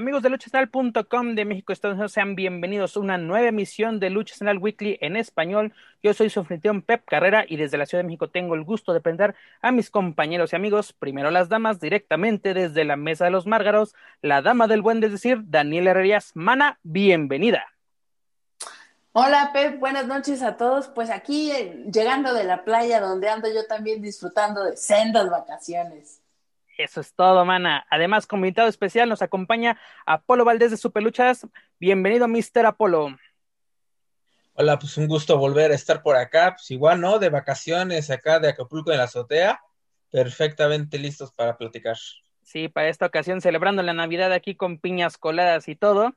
Amigos de luchacentral.com de México, Estados Unidos, sean bienvenidos a una nueva emisión de Lucha Weekly en español. Yo soy su anfitrión Pep Carrera y desde la Ciudad de México tengo el gusto de presentar a mis compañeros y amigos, primero las damas, directamente desde la Mesa de los Márgaros, la dama del buen, es decir, Daniela Herrerías. Mana, bienvenida. Hola Pep, buenas noches a todos. Pues aquí eh, llegando de la playa donde ando yo también disfrutando de sendas vacaciones. Eso es todo, mana. Además, como invitado especial nos acompaña Apolo Valdés de Superluchas. Bienvenido, Mr. Apolo. Hola, pues un gusto volver a estar por acá. Pues igual, ¿no? De vacaciones acá de Acapulco en la azotea. Perfectamente listos para platicar. Sí, para esta ocasión celebrando la Navidad aquí con piñas coladas y todo.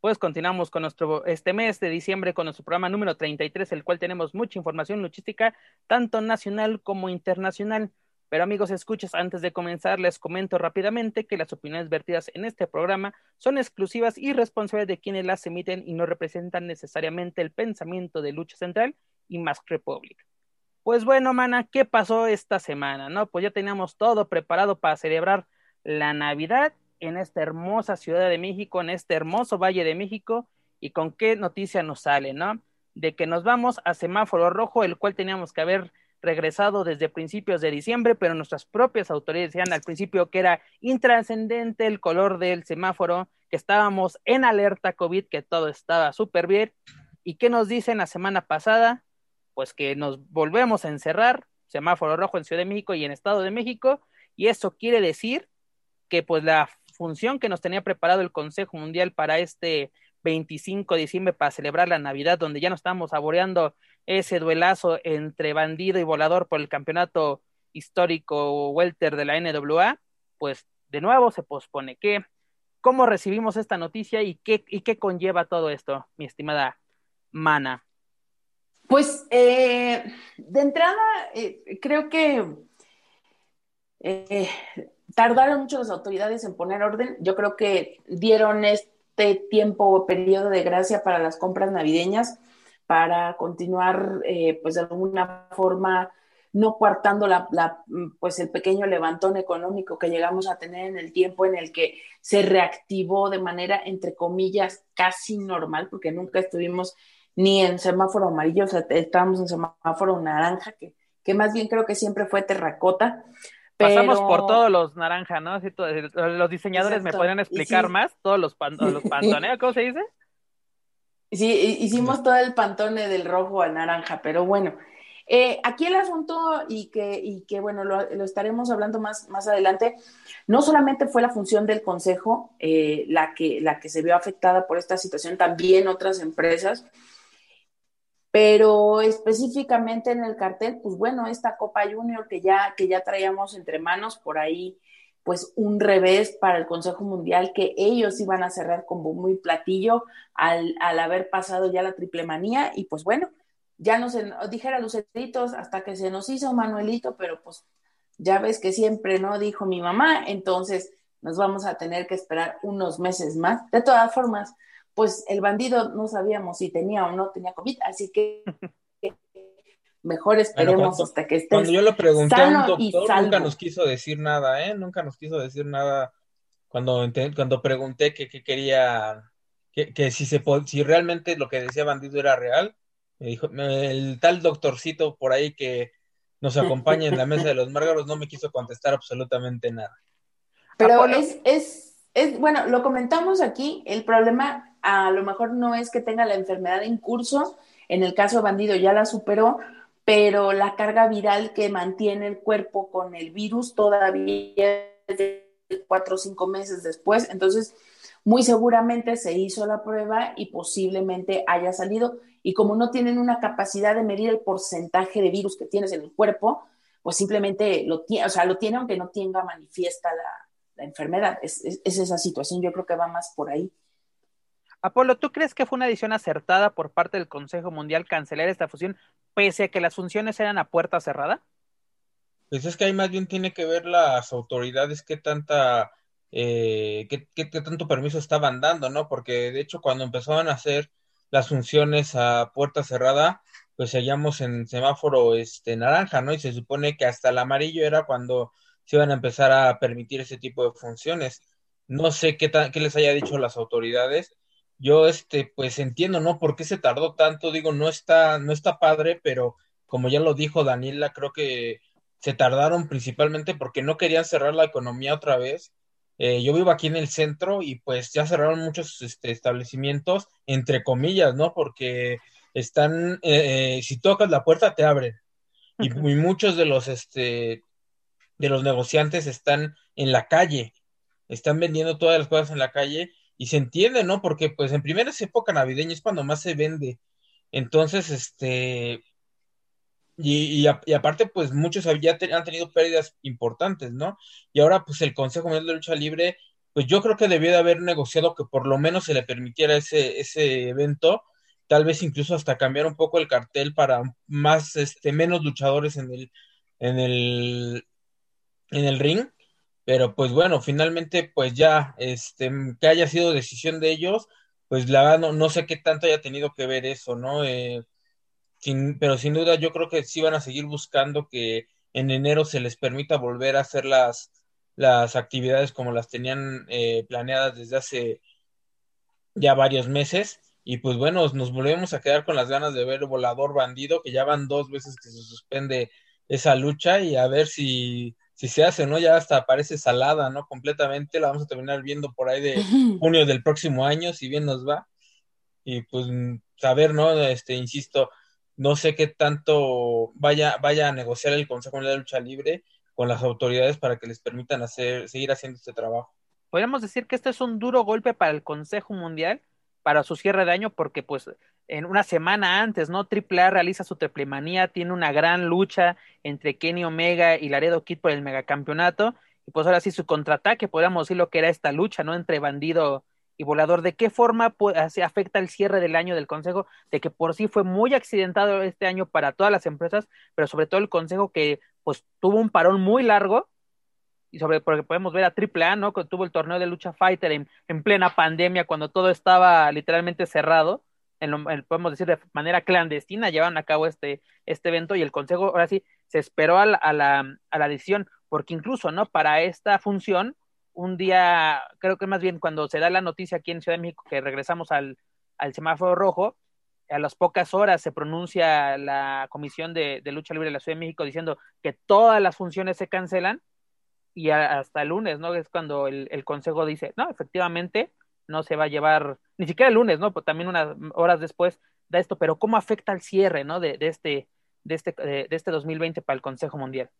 Pues continuamos con nuestro este mes de diciembre con nuestro programa número 33, el cual tenemos mucha información luchística, tanto nacional como internacional. Pero amigos, escuchas, antes de comenzar les comento rápidamente que las opiniones vertidas en este programa son exclusivas y responsables de quienes las emiten y no representan necesariamente el pensamiento de Lucha Central y Mask Republic. Pues bueno, mana, ¿qué pasó esta semana? No, pues ya teníamos todo preparado para celebrar la Navidad en esta hermosa Ciudad de México, en este hermoso Valle de México, y con qué noticia nos sale, ¿no? De que nos vamos a semáforo rojo, el cual teníamos que haber regresado desde principios de diciembre, pero nuestras propias autoridades decían al principio que era intrascendente el color del semáforo, que estábamos en alerta COVID, que todo estaba súper bien. ¿Y qué nos dicen la semana pasada? Pues que nos volvemos a encerrar, semáforo rojo en Ciudad de México y en Estado de México, y eso quiere decir que pues la función que nos tenía preparado el Consejo Mundial para este 25 de diciembre para celebrar la Navidad, donde ya nos estamos saboreando ese duelazo entre bandido y volador por el campeonato histórico welter de la NWA, pues de nuevo se pospone. ¿Qué, ¿Cómo recibimos esta noticia y qué, y qué conlleva todo esto, mi estimada Mana? Pues eh, de entrada, eh, creo que eh, tardaron mucho las autoridades en poner orden. Yo creo que dieron este tiempo o periodo de gracia para las compras navideñas para continuar, eh, pues de alguna forma, no coartando la, pues el pequeño levantón económico que llegamos a tener en el tiempo en el que se reactivó de manera, entre comillas, casi normal, porque nunca estuvimos ni en semáforo amarillo, o sea, estábamos en semáforo naranja, que, que más bien creo que siempre fue terracota. Pasamos por todos los naranja, ¿no? los diseñadores me podrían explicar más, todos los, pan, los pantones, ¿cómo se dice? Sí, hicimos todo el pantone del rojo al naranja, pero bueno. Eh, aquí el asunto, y que, y que bueno, lo, estaremos hablando más, más adelante, no solamente fue la función del Consejo eh, la, que, la que se vio afectada por esta situación, también otras empresas, pero específicamente en el cartel, pues bueno, esta Copa Junior que ya, que ya traíamos entre manos por ahí pues un revés para el Consejo Mundial que ellos iban a cerrar con muy platillo al, haber pasado ya la triple manía y pues bueno, ya no se dijera luceritos hasta que se nos hizo Manuelito, pero pues ya ves que siempre no dijo mi mamá, entonces nos vamos a tener que esperar unos meses más. De todas formas, pues el bandido no sabíamos si tenía o no tenía COVID, así que Mejor esperemos hasta que esté. Cuando yo lo pregunté a un doctor, nunca nos quiso decir nada, ¿eh? Nunca nos quiso decir nada cuando, cuando pregunté que, quería, que, si, se, si realmente lo que decía Bandido era real. Me dijo, el tal doctorcito por ahí que nos acompaña en la mesa de los márgaros no me quiso contestar absolutamente nada. Pero es, es, es, bueno, lo comentamos aquí, el problema a lo mejor no es que tenga la enfermedad en curso, en el caso Bandido ya la superó, pero la carga viral que mantiene el cuerpo con el virus todavía es de cuatro o cinco meses después. Entonces, muy seguramente se hizo la prueba y posiblemente haya salido. Y como no tienen una capacidad de medir el porcentaje de virus que tienes en el cuerpo, pues simplemente lo tiene, o sea, lo tiene aunque no tenga manifiesta la, enfermedad. Es, es, esa situación, yo creo que va más por ahí. Apolo, ¿tú crees que fue una decisión acertada por parte del Consejo Mundial cancelar esta fusión, pese a que las funciones eran a puerta cerrada? Pues es que ahí más bien tiene que ver las autoridades qué tanta, eh, qué, qué, tanto permiso estaban dando, ¿no? Porque de hecho cuando empezaban a hacer las funciones a puerta cerrada, pues seguíamos en semáforo este naranja, ¿no? Y se supone que hasta el amarillo era cuando se iban a empezar a permitir ese tipo de funciones. No sé qué, qué les haya dicho las autoridades. Yo, este, pues entiendo, ¿no? ¿Por qué se tardó tanto? Digo, no está, no está padre, pero como ya lo dijo Daniela, creo que se tardaron principalmente porque no querían cerrar la economía otra vez eh, yo vivo aquí en el centro y pues ya cerraron muchos este, establecimientos, entre comillas, ¿no? Porque están, eh, eh, si tocas la puerta te abren. Y, muchos de los, este, de los negociantes están en la calle, están vendiendo todas las cosas en la calle y se entiende, ¿no? Porque pues en primera época navideña es cuando más se vende. Entonces, este, y, y, aparte, pues muchos ya han tenido pérdidas importantes, ¿no? Y ahora, pues el Consejo Mundial de Lucha Libre, pues yo creo que debió de haber negociado que por lo menos se le permitiera ese, ese evento, tal vez incluso hasta cambiar un poco el cartel para más, este, menos luchadores en el, en el, en el ring. Pero pues bueno, finalmente, pues ya, este, que haya sido decisión de ellos, pues la verdad no, no sé qué tanto haya tenido que ver eso, ¿no? Eh, pero sin duda yo creo que sí van a seguir buscando que en enero se les permita volver a hacer las, las actividades como las tenían eh, planeadas desde hace ya varios meses. Y pues bueno, nos volvemos a quedar con las ganas de ver Volador Bandido, que ya van dos veces que se suspende esa lucha y a ver si, si se hace, ¿no? Ya hasta parece salada, ¿no? Completamente, la vamos a terminar viendo por ahí de junio del próximo año, si bien nos va. Y pues saber, ¿no? Este, insisto, no sé qué tanto vaya, vaya a negociar el Consejo de Lucha Libre con las autoridades para que les permitan hacer, seguir haciendo este trabajo. Podríamos decir que este es un duro golpe para el Consejo Mundial, para su cierre de año, porque pues en una semana antes, ¿no? AAA realiza su triplemanía, tiene una gran lucha entre Kenny Omega y Laredo Kid por el megacampeonato, y pues ahora sí su contraataque, podríamos decir lo que era esta lucha, ¿no? Entre Bandido y Volador, ¿de qué forma se afecta el cierre del año del Consejo? De que por sí fue muy accidentado este año para todas las empresas, pero sobre todo el Consejo que pues tuvo un parón muy largo, y sobre porque podemos ver a AAA, ¿no? Que tuvo el torneo de lucha fighter en, en plena pandemia, cuando todo estaba literalmente cerrado, en podemos decir de manera clandestina, llevaron a cabo este, este evento y el Consejo ahora sí se esperó a la, a la, a la decisión, porque incluso, ¿no? Para esta función, un día, creo que más bien cuando se da la noticia aquí en Ciudad de México que regresamos al, semáforo rojo, a las pocas horas se pronuncia la Comisión de, Lucha Libre de la Ciudad de México diciendo que todas las funciones se cancelan y hasta el lunes, ¿no? Es cuando el, Consejo dice, no, efectivamente, no se va a llevar, ni siquiera el lunes, ¿no? Pues también unas horas después da esto, pero ¿cómo afecta el cierre, ¿no? De, de este, de, este, de este 2020 para el Consejo Mundial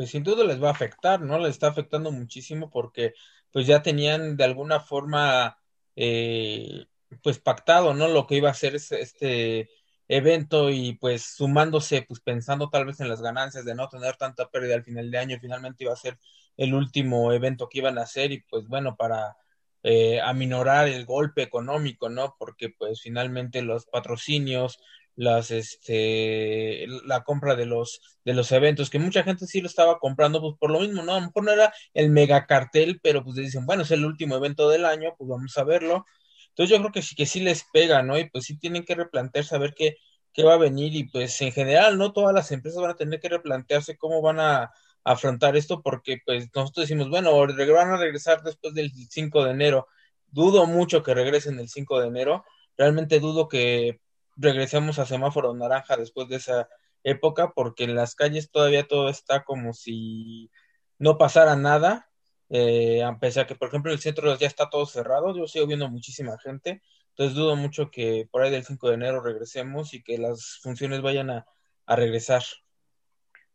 pues sin duda les va a afectar, ¿no? Les está afectando muchísimo porque pues ya tenían de alguna forma eh, pues pactado, ¿no? Lo que iba a ser este, evento y pues sumándose, pues pensando tal vez en las ganancias de no tener tanta pérdida al final de año, finalmente iba a ser el último evento que iban a hacer y pues bueno, para eh, aminorar el golpe económico, ¿no? Porque pues finalmente los patrocinios, las este la compra de los de los eventos que mucha gente sí lo estaba comprando pues por lo mismo no a lo no era el mega cartel pero pues dicen bueno es el último evento del año pues vamos a verlo entonces yo creo que sí que sí les pega no y pues sí tienen que replantearse a ver qué qué va a venir y pues en general no todas las empresas van a tener que replantearse cómo van a afrontar esto porque pues nosotros decimos bueno van a regresar después del 5 de enero dudo mucho que regresen el 5 de enero. Realmente dudo que regresemos a semáforo naranja después de esa época, porque en las calles todavía todo está como si no pasara nada, eh, a pesar que, por ejemplo, el centro ya está todo cerrado, yo sigo viendo muchísima gente, entonces dudo mucho que por ahí del 5 de enero regresemos y que las funciones vayan a, a regresar.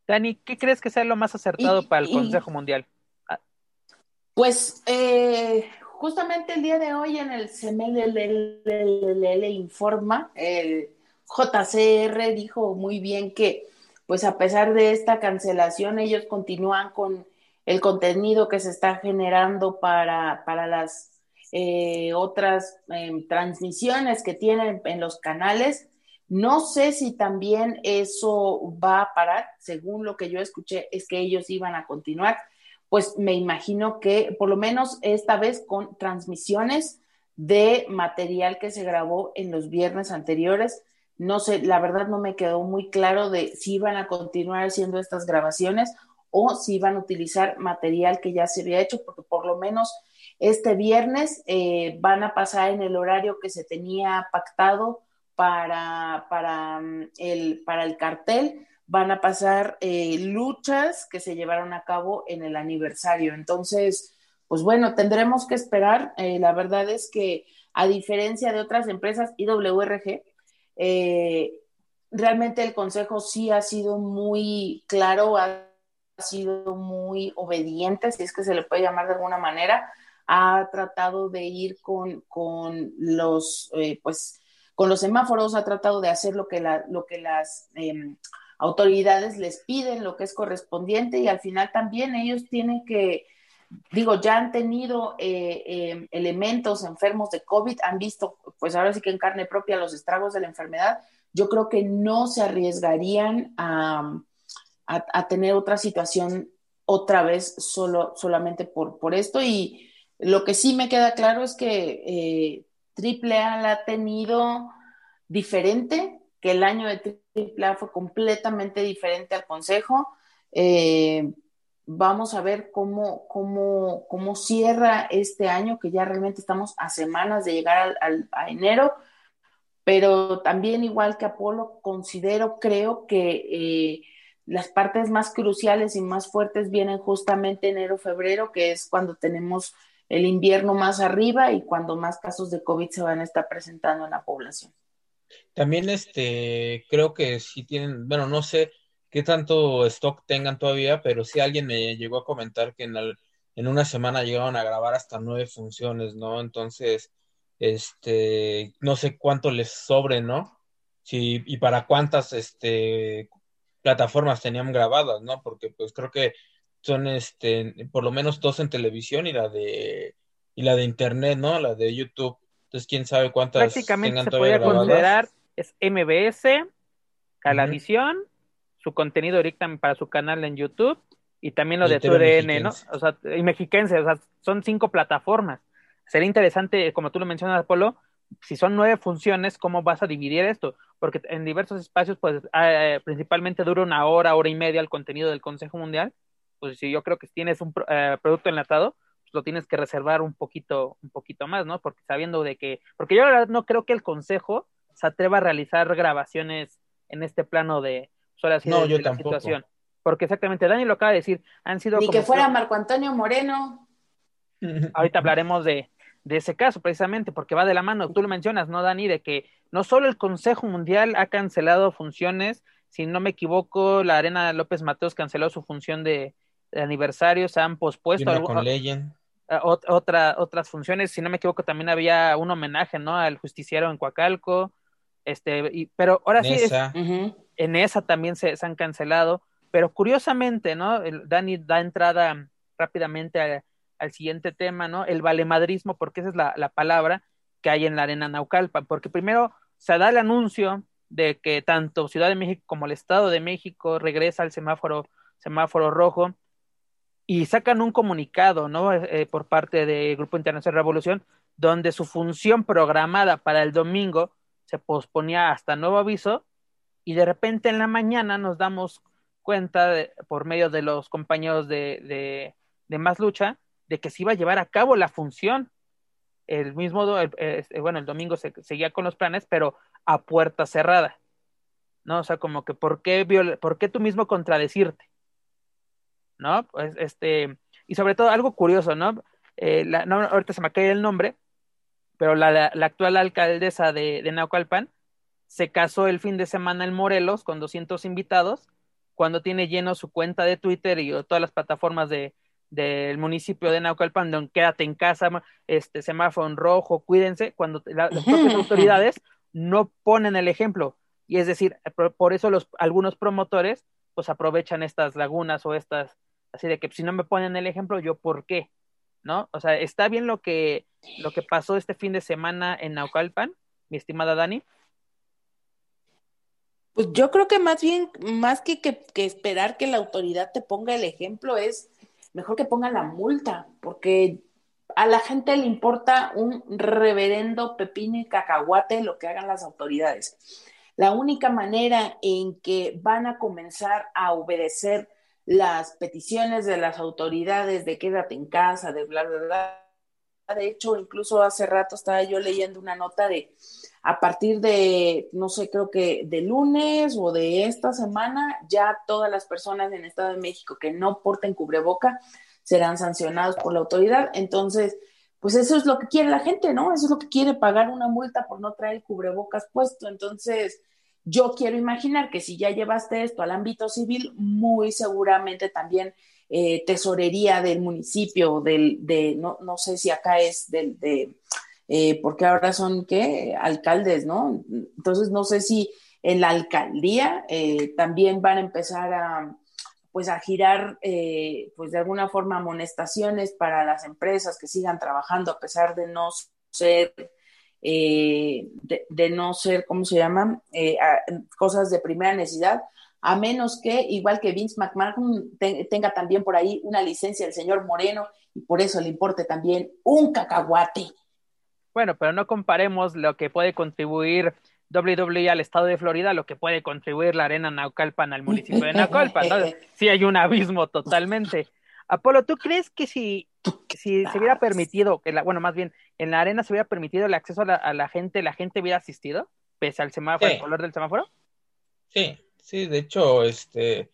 Dani, ¿qué crees que sea lo más acertado para el Consejo Mundial? Ah. Pues eh, justamente el día de hoy en el CMLL Informa, el JCR dijo muy bien que, pues a pesar de esta cancelación, ellos continúan con el contenido que se está generando para, para las eh, otras em, transmisiones que tienen en los canales. No sé si también eso va a parar, según lo que yo escuché, es que ellos iban a continuar, pues me imagino que por lo menos esta vez con transmisiones de material que se grabó en los viernes anteriores. No sé, la verdad no me quedó muy claro de si iban a continuar haciendo estas grabaciones o si iban a utilizar material que ya se había hecho, porque por lo menos este viernes eh, van a pasar en el horario que se tenía pactado para, para, mm, el, para el cartel, van a pasar eh, luchas que se llevaron a cabo en el aniversario. Entonces, pues bueno, tendremos que esperar. Eh, la verdad es que a diferencia de otras empresas, IWRG, realmente el consejo sí ha sido muy claro, sido muy obediente, si es que se le puede llamar de alguna manera, ha tratado de ir con, los, eh, pues, con los semáforos, ha tratado de hacer lo que, lo que las em, autoridades les piden, lo que es correspondiente, y al final también ellos tienen que, digo, ya han tenido eh, em, elementos enfermos de COVID, han visto, pues ahora sí que en carne propia los estragos de la enfermedad, yo creo que no se arriesgarían a, a, tener otra situación otra vez solo, solamente por, por esto y lo que sí me queda claro es que eh, AAA la ha tenido diferente, que el año de AAA fue completamente diferente al Consejo. Eh, vamos a ver cómo, cómo, cómo, cierra este año, que ya realmente estamos a semanas de llegar al, a enero, pero también igual que Apolo, considero, creo que eh, las partes más cruciales y más fuertes vienen justamente enero, febrero, que es cuando tenemos el invierno más arriba y cuando más casos de COVID se van a estar presentando en la población. También este, creo que si tienen, bueno, no sé qué tanto stock tengan todavía, pero si alguien me llegó a comentar que en, en una semana llegaron a grabar hasta nueve funciones, ¿no? Entonces, este, no sé cuánto les sobre, ¿no? Si, y para cuántas, este, plataformas tenían grabadas, ¿no? Porque pues creo que son este, por lo menos dos en televisión y la de y la de internet, ¿no? La de YouTube. Entonces, quién sabe cuántas Prácticamente se podría considerar es MBS, Calavisión, su contenido directa para su canal en YouTube y también lo de TUDN, ¿no? O sea, y Mexiquense, o sea, son cinco plataformas. Sería interesante, como tú lo mencionas, Apolo, si son nueve funciones, ¿cómo vas a dividir esto? Porque en diversos espacios, pues, eh, principalmente dura una hora, hora y media el contenido del Consejo Mundial, pues si yo creo que si tienes un eh, producto enlatado, pues lo tienes que reservar un poquito, un poquito más, ¿no? Porque sabiendo de que, porque yo la verdad no creo que el consejo se atreva a realizar grabaciones en este plano de, solo así no, yo la situación. Porque exactamente, Dani lo acaba de decir, han sido... Ni que fuera Marco Antonio Moreno. Ahorita hablaremos de, de ese caso, precisamente, porque va de la mano. Tú lo mencionas, ¿no, Dani? De que no solo el Consejo Mundial ha cancelado funciones, si no me equivoco, la Arena López Mateos canceló su función de, aniversario se han pospuesto. otra, otras funciones, si no me equivoco, también había un homenaje, ¿no? Al justiciero en Coacalco. Este, y, pero ahora sí, en esa también se, han cancelado. Pero curiosamente, ¿no? El, Dani da entrada rápidamente al siguiente tema, ¿no? El valemadrismo, porque esa es la, la palabra que hay en la arena Naucalpan, porque primero se da el anuncio de que tanto Ciudad de México como el Estado de México regresa al semáforo, semáforo rojo, y sacan un comunicado, ¿no? Eh, eh, por parte del Grupo Internacional Revolución, donde su función programada para el domingo se posponía hasta nuevo aviso y de repente en la mañana nos damos cuenta por medio de los compañeros de, de, Más Lucha de que se iba a llevar a cabo la función. El mismo, bueno, el domingo se seguía con los planes, pero a puerta cerrada. ¿No? O sea, como que, ¿por qué, ¿por qué tú mismo contradecirte? ¿no? Pues, este, y sobre todo algo curioso, ¿no? Eh, ahorita se me cae el nombre, pero la, la, actual alcaldesa de, de Naucalpan se casó el fin de semana en Morelos con 200 invitados, cuando tiene lleno su cuenta de Twitter y todas las plataformas de, del municipio de Naucalpan, donde quédate en casa, este semáforo en rojo, cuídense, cuando las propias autoridades no ponen el ejemplo. Y es decir, por, eso los, algunos promotores pues aprovechan estas lagunas o estas, así de que si no me ponen el ejemplo, yo por qué, ¿no? O sea, está bien lo que, lo que pasó este fin de semana en Naucalpan, mi estimada Dani. Pues yo creo que más bien, más que, que, que esperar que la autoridad te ponga el ejemplo, es mejor que ponga la multa, porque a la gente le importa un reverendo pepino y cacahuate lo que hagan las autoridades. La única manera en que van a comenzar a obedecer las peticiones de las autoridades de quédate en casa, de bla, bla, bla. De hecho, incluso hace rato estaba yo leyendo una nota de a partir de, no sé, creo que de lunes o de esta semana, ya todas las personas en el Estado de México que no porten cubreboca serán sancionados por la autoridad. Entonces, pues eso es lo que quiere la gente, ¿no? Eso es lo que quiere pagar una multa por no traer cubrebocas puesto. Entonces, yo quiero imaginar que si ya llevaste esto al ámbito civil, muy seguramente también eh, tesorería del municipio, del, de, no, no sé si acá es del, de, eh, porque ahora son, ¿qué? Alcaldes, ¿no? Entonces, no sé si en la alcaldía eh, también van a empezar a, pues a girar, eh, pues de alguna forma, amonestaciones para las empresas que sigan trabajando a pesar de no ser, eh, de, no ser, ¿cómo se llaman? Eh, cosas de primera necesidad, a menos que, igual que Vince McMahon, tenga también por ahí una licencia del señor Moreno y por eso le importe también un cacahuate. Bueno, pero no comparemos lo que puede contribuir WWE al estado de Florida, lo que puede contribuir la arena Naucalpan al municipio de Naucalpan, ¿no? Sí hay un abismo totalmente. Apolo, ¿tú crees que si, si se hubiera permitido, que la, bueno, más bien, en la arena se hubiera permitido el acceso a la, gente, la gente hubiera asistido, pese al semáforo, el color del semáforo? Sí, sí, de hecho, este,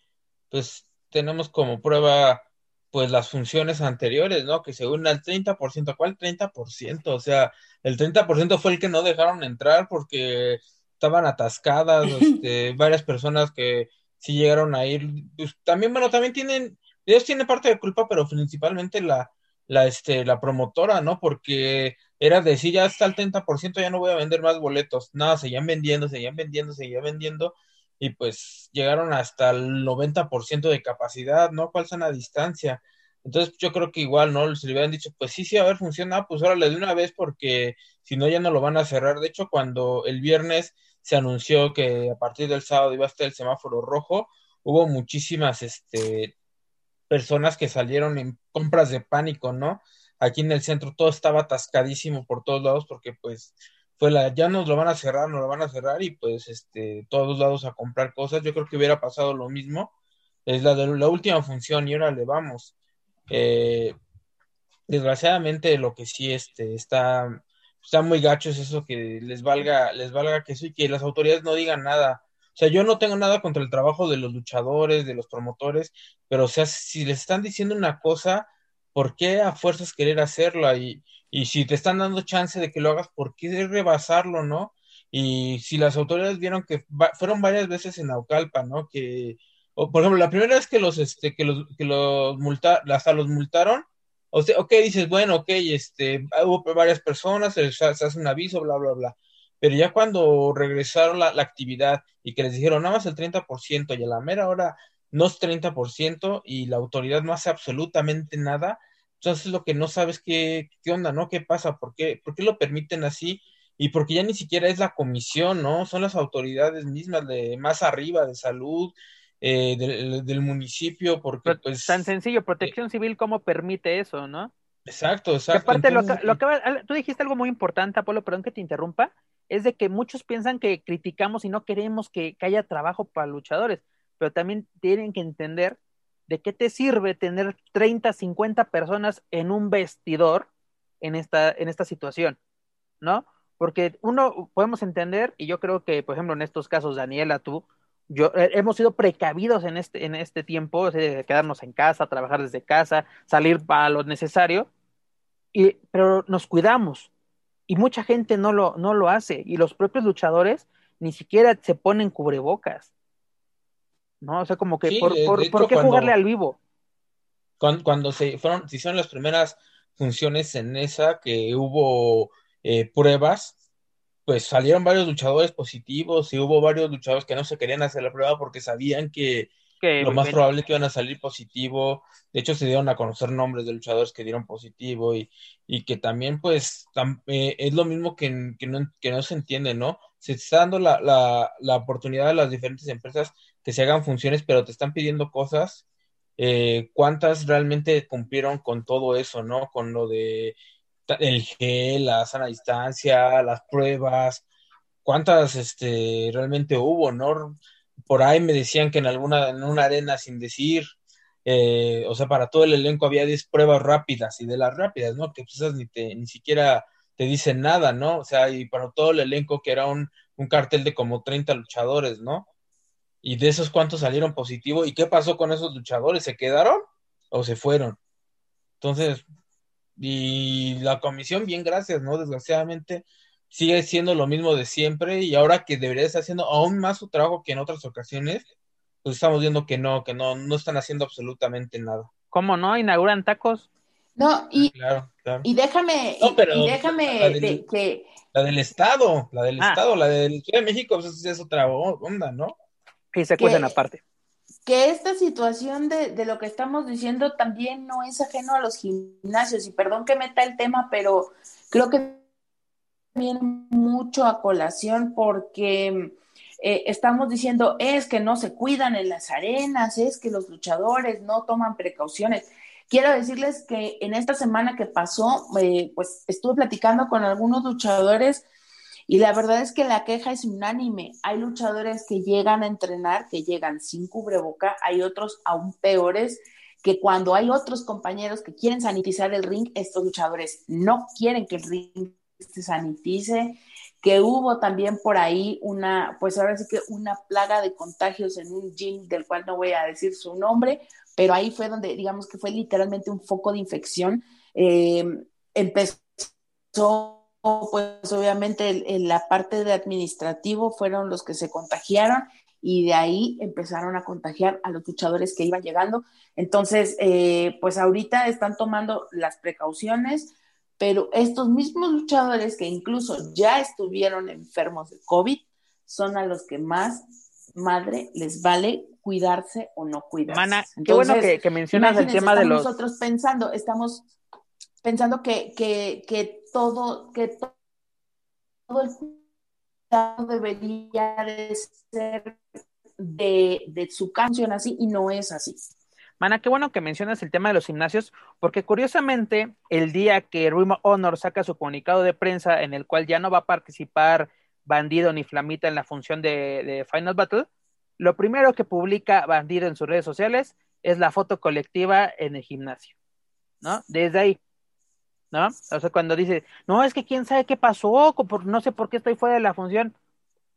pues tenemos como prueba pues las funciones anteriores, ¿no? Que según el 30%, ¿cuál 30%? O sea, el 30% fue el que no dejaron entrar porque estaban atascadas, este, varias personas que sí llegaron a ir, pues también, bueno, también tienen, ellos tienen parte de culpa, pero principalmente la, la, este, la promotora, ¿no? Porque era decir, ya está el 30%, ya no voy a vender más boletos. Nada, seguían vendiendo, seguían vendiendo, seguían vendiendo, y pues llegaron hasta el 90% de capacidad, ¿no? ¿Cuál sana distancia? Entonces yo creo que igual, ¿no? Si le hubieran dicho, pues sí, sí, a ver, funciona, pues órale de una vez porque si no ya no lo van a cerrar. De hecho, cuando el viernes se anunció que a partir del sábado iba a estar el semáforo rojo, hubo muchísimas este, personas que salieron en compras de pánico, ¿no? Aquí en el centro todo estaba atascadísimo por todos lados porque pues fue la, ya nos lo van a cerrar, nos lo van a cerrar y pues este, todos lados a comprar cosas. Yo creo que hubiera pasado lo mismo. Es la de la última función y ahora le vamos. Eh, desgraciadamente lo que sí este, está, está muy gacho es eso que les valga, les valga que y que las autoridades no digan nada. O sea, yo no tengo nada contra el trabajo de los luchadores, de los promotores, pero o sea, si les están diciendo una cosa, ¿por qué a fuerzas querer hacerla? Y, y si te están dando chance de que lo hagas, ¿por qué rebasarlo, no? Y si las autoridades vieron que fueron varias veces en Naucalpa, ¿no? Que, o, por ejemplo, la primera vez que los, este, que los, que los multaron, hasta los multaron, o sea, ok, dices, bueno, ok, este, hubo varias personas, se, se hace un aviso, bla, bla, bla. Pero ya cuando regresaron la, la actividad y que les dijeron nada más el 30% y a la mera hora no es 30% y la autoridad no hace absolutamente nada, entonces lo que no sabes qué, qué onda, ¿no? ¿Qué pasa? ¿Por qué, ¿Por qué lo permiten así? Y porque ya ni siquiera es la comisión, ¿no? Son las autoridades mismas de más arriba, de salud, eh, del, municipio, porque pues... Tan sencillo, protección civil, ¿cómo permite eso, no? Exacto, exacto. aparte, lo, lo tú dijiste algo muy importante, Apolo, perdón que te interrumpa, es de que muchos piensan que criticamos y no queremos que, que haya trabajo para luchadores, pero también tienen que entender ¿de qué te sirve tener 30, 50 personas en un vestidor en esta, en esta situación? ¿No? Porque uno podemos entender, y yo creo que, por ejemplo, en estos casos, Daniela, tú, yo, eh, hemos sido precavidos en este, en este tiempo, de quedarnos en casa, trabajar desde casa, salir para lo necesario, y, pero nos cuidamos. Y mucha gente no lo, no lo hace. Y los propios luchadores ni siquiera se ponen cubrebocas. ¿No? O sea, como que, por, por, qué jugarle al vivo? Cuando, se fueron, se hicieron las primeras funciones en esa, que hubo eh, pruebas, pues salieron varios luchadores positivos y hubo varios luchadores que no se querían hacer la prueba porque sabían que, lo más probable es que iban a salir positivo. De hecho, se dieron a conocer nombres de luchadores que dieron positivo y, y que también, pues, eh, es lo mismo que, que, no, que no se entiende, ¿no? Se está dando la, la, la, oportunidad a las diferentes empresas que se hagan funciones, pero te están pidiendo cosas. Eh, ¿Cuántas realmente cumplieron con todo eso, ¿no? Con lo de el gel, la sana distancia, las pruebas, cuántas este, realmente hubo, ¿no? Por ahí me decían que en alguna, en una arena sin decir, eh, o sea, para todo el elenco había 10 pruebas rápidas y de las rápidas, ¿no? Que esas ni, te, ni siquiera te dicen nada, ¿no? O sea, y para todo el elenco que era un, un cartel de como 30 luchadores, ¿no? Y de esos cuántos salieron positivos y qué pasó con esos luchadores, ¿se quedaron o se fueron? Entonces, y la comisión, bien, gracias, ¿no? Desgraciadamente sigue siendo lo mismo de siempre y ahora que debería estar haciendo aún más su trabajo que en otras ocasiones, pues estamos viendo que no, que no, no están haciendo absolutamente nada. ¿Cómo no? ¿Inauguran tacos? No, y, y déjame, y, déjame que... La del Estado, la del ah. Estado, la del Ciudad de México, pues es otra onda, ¿no? Y se cuidan aparte que esta situación de, de, lo que estamos diciendo también no es ajeno a los gimnasios. Y perdón que meta el tema, pero creo que viene mucho a colación porque eh, estamos diciendo es que no se cuidan en las arenas, es que los luchadores no toman precauciones. Quiero decirles que en esta semana que pasó, eh, pues estuve platicando con algunos luchadores y la verdad es que la queja es unánime. Hay luchadores que llegan a entrenar, que llegan sin cubreboca, hay otros aún peores que cuando hay otros compañeros que quieren sanitizar el ring, estos luchadores no quieren que el ring se sanitice, que hubo también por ahí una, pues ahora sí que una plaga de contagios en un gym del cual no voy a decir su nombre, pero ahí fue donde digamos que fue literalmente un foco de infección. Eh, empezó pues obviamente en la parte de administrativo fueron los que se contagiaron y de ahí empezaron a contagiar a los luchadores que iban llegando. Entonces, eh, pues ahorita están tomando las precauciones, pero estos mismos luchadores que incluso ya estuvieron enfermos de COVID son a los que más madre les vale cuidarse o no cuidarse. Mana, qué bueno que, mencionas el tema de los... Nosotros pensando, estamos pensando que, que, que todo, que todo el cuidado debería de ser de, de su canción así y no es así. Mana, qué bueno que mencionas el tema de los gimnasios, porque curiosamente el día que Ruimo Honor saca su comunicado de prensa en el cual ya no va a participar Bandido ni Flamita en la función de, de Final Battle, lo primero que publica Bandido en sus redes sociales es la foto colectiva en el gimnasio, ¿no? Desde ahí. ¿no? O sea, cuando dice, no, es que quién sabe qué pasó, no sé por qué estoy fuera de la función.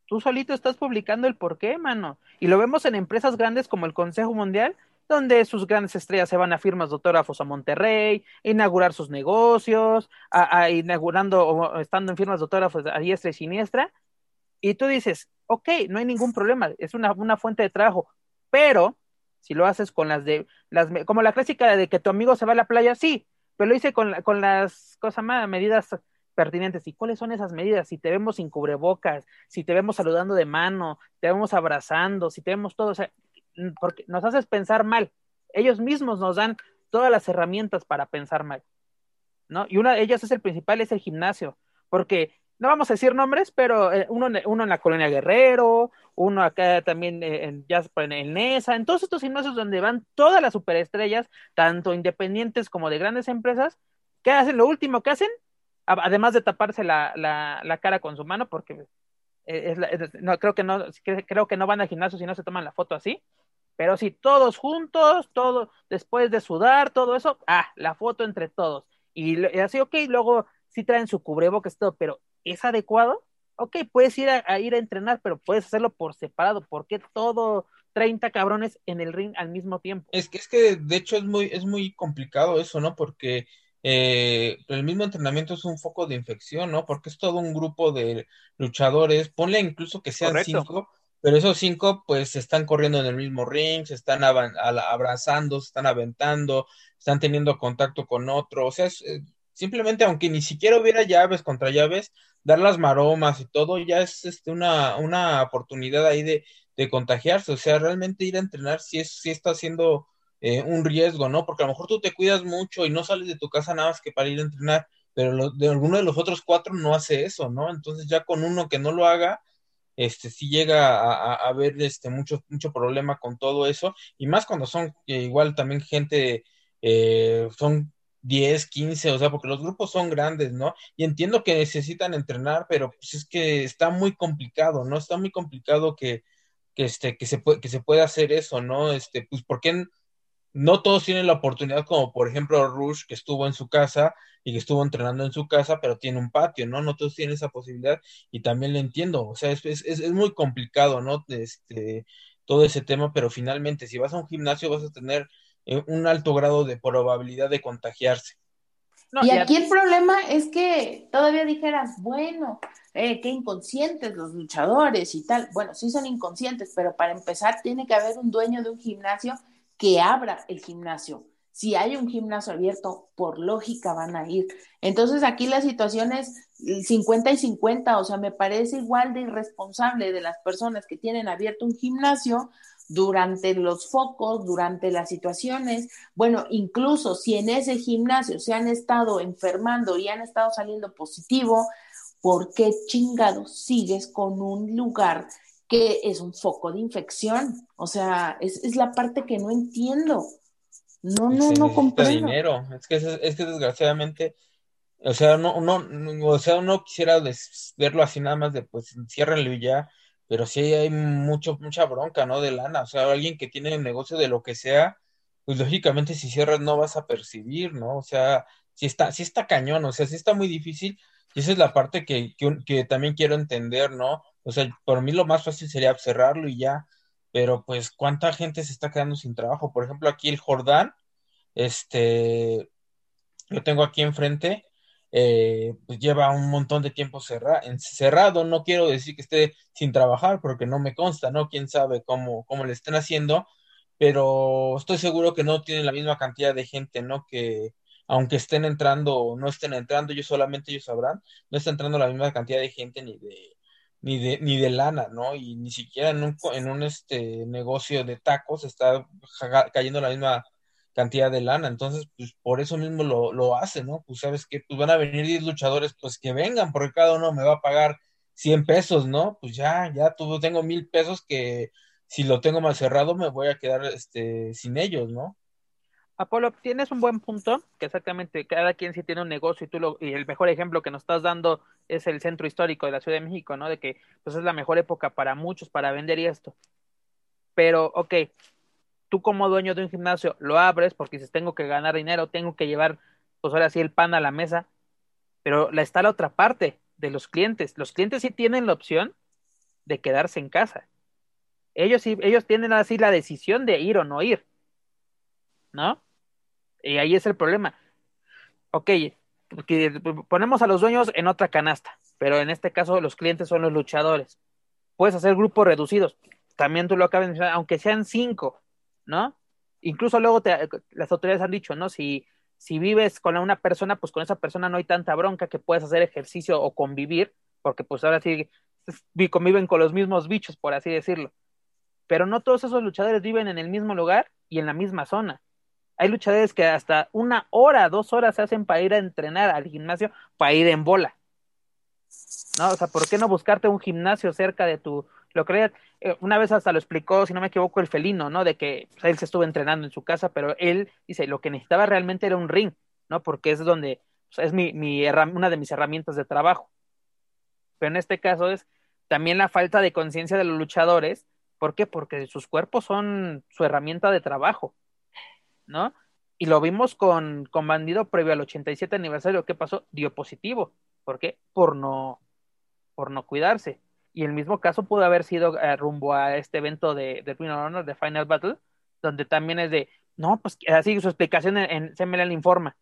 Tú solito estás publicando el por qué, mano. Y lo vemos en empresas grandes como el Consejo Mundial, donde sus grandes estrellas se van a firmas de autógrafos a Monterrey, inaugurar sus negocios, a, inaugurando o estando en firmas de autógrafos a diestra y siniestra. Y tú dices, ok, no hay ningún problema, es una, una fuente de trabajo, pero si lo haces con las de, las, como la clásica de que tu amigo se va a la playa, sí, pero lo hice con, con las cosas más, medidas pertinentes. ¿Y cuáles son esas medidas? Si te vemos sin cubrebocas, si te vemos saludando de mano, te vemos abrazando, si te vemos todo, o sea, porque nos haces pensar mal. Ellos mismos nos dan todas las herramientas para pensar mal, ¿no? Y una de ellas es el principal, es el gimnasio, porque no vamos a decir nombres, pero eh, uno, uno en la colonia Guerrero, uno acá también eh, en, ya en NESA, en todos estos gimnasios donde van todas las superestrellas, tanto independientes como de grandes empresas, ¿qué hacen? Lo último que hacen, además de taparse la, la, la cara con su mano, porque eh, es, no, creo que no, creo que no van al gimnasio si no se toman la foto así, pero sí, todos juntos, todo, después de sudar, todo eso, ah, la foto entre todos. Y, y así, ok, luego sí traen su cubrebocas, todo, pero ¿es adecuado? Ok, puedes ir a, ir a entrenar, pero puedes hacerlo por separado. ¿Por qué todo 30 cabrones en el ring al mismo tiempo? Es que, es que de hecho es muy, es muy complicado eso, ¿no? Porque eh, el mismo entrenamiento es un foco de infección, ¿no? Porque es todo un grupo de luchadores, ponle incluso que sean cinco, pero esos cinco pues están corriendo en el mismo ring, se están abrazando, se están aventando, están teniendo contacto con otro, o sea, eh, simplemente aunque ni siquiera hubiera llaves contra llaves, dar las maromas y todo ya es este, una, una oportunidad ahí de, de contagiarse, o sea, realmente ir a entrenar si, es, si está haciendo eh, un riesgo, ¿no? Porque a lo mejor tú te cuidas mucho y no sales de tu casa nada más que para ir a entrenar, pero de alguno de los otros cuatro no hace eso, ¿no? Entonces ya con uno que no lo haga, este sí llega a, a haber este mucho mucho problema con todo eso y más cuando son eh, igual también gente eh, son 10, 15, o sea, porque los grupos son grandes, ¿no? Y entiendo que necesitan entrenar, pero pues es que está muy complicado, ¿no? Está muy complicado que, que, este, que, se, puede, que se pueda hacer eso, ¿no? Este, pues, porque no todos tienen la oportunidad, como por ejemplo Rush, que estuvo en su casa y que estuvo entrenando en su casa, pero tiene un patio, ¿no? No todos tienen esa posibilidad y también lo entiendo, o sea, es, es, es muy complicado, ¿no? Este, todo ese tema, pero finalmente, si vas a un gimnasio vas a tener eh, un alto grado de probabilidad de contagiarse. y aquí el problema es que todavía dijeras, bueno, eh, qué inconscientes los luchadores y tal. Bueno, sí son inconscientes, pero para empezar tiene que haber un dueño de un gimnasio que abra el gimnasio. Si hay un gimnasio abierto, por lógica van a ir. Entonces aquí la situación es 50 y 50, o sea, me parece igual de irresponsable de las personas que tienen abierto un gimnasio durante los focos, durante las situaciones, bueno, incluso si en ese gimnasio se han estado enfermando y han estado saliendo positivo, ¿por qué chingados sigues con un lugar que es un foco de infección? O sea, es, la parte que no entiendo. No, no, no comprendo. dinero. Es que, es, que desgraciadamente, o sea, no, no, o sea, uno quisiera verlo así nada más de pues ciérrenlo y ya, pero sí hay mucho, mucha bronca, ¿no? De lana, o sea, alguien que tiene negocio de lo que sea, pues lógicamente si cierras no vas a percibir, ¿no? O sea, sí está, sí está cañón, o sea, sí está muy difícil, y esa es la parte que, que, también quiero entender, ¿no? O sea, por mí lo más fácil sería cerrarlo y ya, pero pues cuánta gente se está quedando sin trabajo. Por ejemplo, aquí el Jordán, este, yo tengo aquí enfrente, eh, pues lleva un montón de tiempo cerrado. No quiero decir que esté sin trabajar porque no me consta, ¿no? Quién sabe cómo, cómo le estén haciendo, pero estoy seguro que no tienen la misma cantidad de gente, ¿no? Que aunque estén entrando o no estén entrando, ellos solamente ellos sabrán, no está entrando la misma cantidad de gente ni de ni de, ni de lana, ¿no? Y ni siquiera en un, en un este negocio de tacos está cayendo la misma cantidad de lana. Entonces, pues por eso mismo lo, lo hace, ¿no? Pues sabes que pues van a venir 10 luchadores, pues que vengan, porque cada uno me va a pagar 100 pesos, ¿no? Pues ya, ya tengo mil pesos que si lo tengo mal cerrado me voy a quedar este, sin ellos, ¿no? Apolo, tienes un buen punto, que exactamente cada quien sí tiene un negocio y tú lo, y el mejor ejemplo que nos estás dando es el centro histórico de la Ciudad de México, ¿no? De que pues es la mejor época para muchos para vender y esto. Pero, ok, tú como dueño de un gimnasio lo abres porque dices, tengo que ganar dinero, tengo que llevar, pues ahora sí, el pan a la mesa, pero está la otra parte de los clientes. Los clientes sí tienen la opción de quedarse en casa. Ellos sí, ellos tienen así la decisión de ir o no ir, ¿no? Y ahí es el problema. Ok, ponemos a los dueños en otra canasta, pero en este caso los clientes son los luchadores. Puedes hacer grupos reducidos. También tú lo acabas de mencionar, aunque sean cinco, ¿no? Incluso luego las autoridades han dicho, ¿no? Si, si vives con una persona, pues con esa persona no hay tanta bronca que puedes hacer ejercicio o convivir, porque pues ahora sí conviven con los mismos bichos, por así decirlo. Pero no todos esos luchadores viven en el mismo lugar y en la misma zona. Hay luchadores que hasta una hora, dos horas se hacen para ir a entrenar al gimnasio, para ir en bola. ¿No? O sea, ¿por qué no buscarte un gimnasio cerca de tu lo creía, eh, una vez hasta lo explicó, si no me equivoco, el felino, ¿no? De que pues, él se estuvo entrenando en su casa, pero él dice, lo que necesitaba realmente era un ring, ¿no? Porque es donde, es mi, mi una de mis herramientas de trabajo. Pero en este caso es también la falta de conciencia de los luchadores, ¿por qué? Porque sus cuerpos son su herramienta de trabajo, ¿no? Y lo vimos con, con Bandido previo al 87 aniversario, ¿qué pasó? Dio positivo. ¿Por qué? Por no, por no cuidarse. Y el mismo caso pudo haber sido eh, rumbo a este evento de, de Honor, de Final Battle, donde también es de, no, pues así su explicación en, en CMLL informa.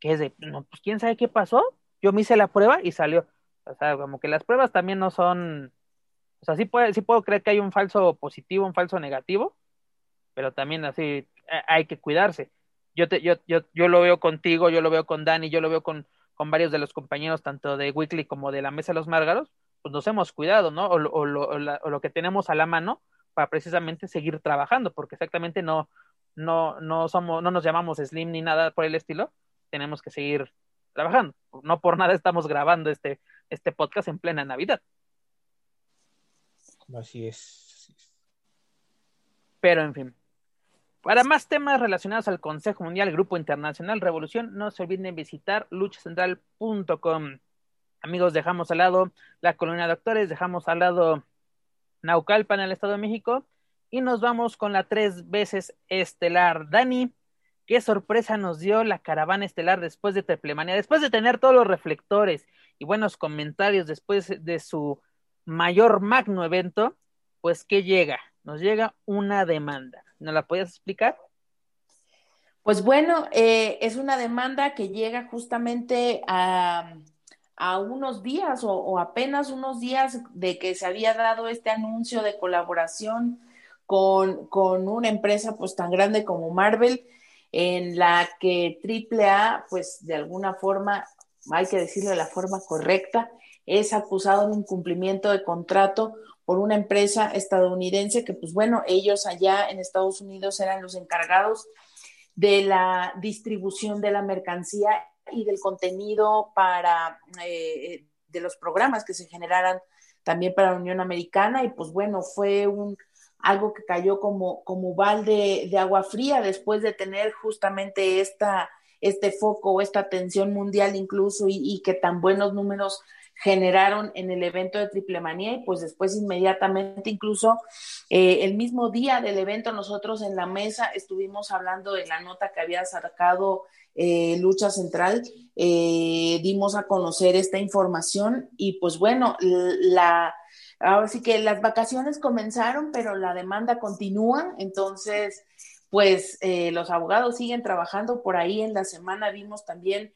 que es de, no, pues quién sabe qué pasó, yo me hice la prueba y salió. O sea, como que las pruebas también no son, o sea, sí, puede, sí puedo creer que hay un falso positivo, un falso negativo, pero también así eh, hay que cuidarse. Yo, te, yo, yo, yo lo veo contigo, yo lo veo con Dani, yo lo veo con, con varios de los compañeros, tanto de Weekly como de la Mesa de los Márgaros, pues nos hemos cuidado, ¿no? O, o, lo, o, lo que tenemos a la mano para precisamente seguir trabajando, porque exactamente no, no, no somos, no nos llamamos Slim ni nada por el estilo, tenemos que seguir trabajando. No por nada estamos grabando este, este podcast en plena Navidad. Así es. Pero en fin. Para más temas relacionados al Consejo Mundial Grupo Internacional Revolución, no se olviden visitar luchacentral.com. Amigos, dejamos al lado la colonia de doctores, dejamos al lado Naucalpan el Estado de México y nos vamos con la tres veces estelar. Dani, qué sorpresa nos dio la caravana estelar después de Triplemanía, después de tener todos los reflectores y buenos comentarios después de su mayor magno evento, pues ¿qué llega? Nos llega una demanda. ¿Nos la podías explicar? Pues bueno, eh, es una demanda que llega justamente a, a unos días o, o, apenas unos días de que se había dado este anuncio de colaboración con, con una empresa pues tan grande como Marvel, en la que AAA, pues de alguna forma, hay que decirlo de la forma correcta, es acusado de incumplimiento de contrato por una empresa estadounidense que, pues bueno, ellos allá en Estados Unidos eran los encargados de la distribución de la mercancía y del contenido para eh, de los programas que se generaran también para la Unión Americana. Y pues bueno, fue un algo que cayó como, como balde de agua fría después de tener justamente esta, este foco, esta atención mundial incluso y, y que tan buenos números generaron en el evento de Triple Manía y pues después inmediatamente incluso eh, el mismo día del evento nosotros en la mesa estuvimos hablando de la nota que había sacado eh, Lucha Central, eh, dimos a conocer esta información y pues bueno, la... Ahora sí que las vacaciones comenzaron, pero la demanda continúa, entonces, pues eh, los abogados siguen trabajando por ahí. En la semana vimos también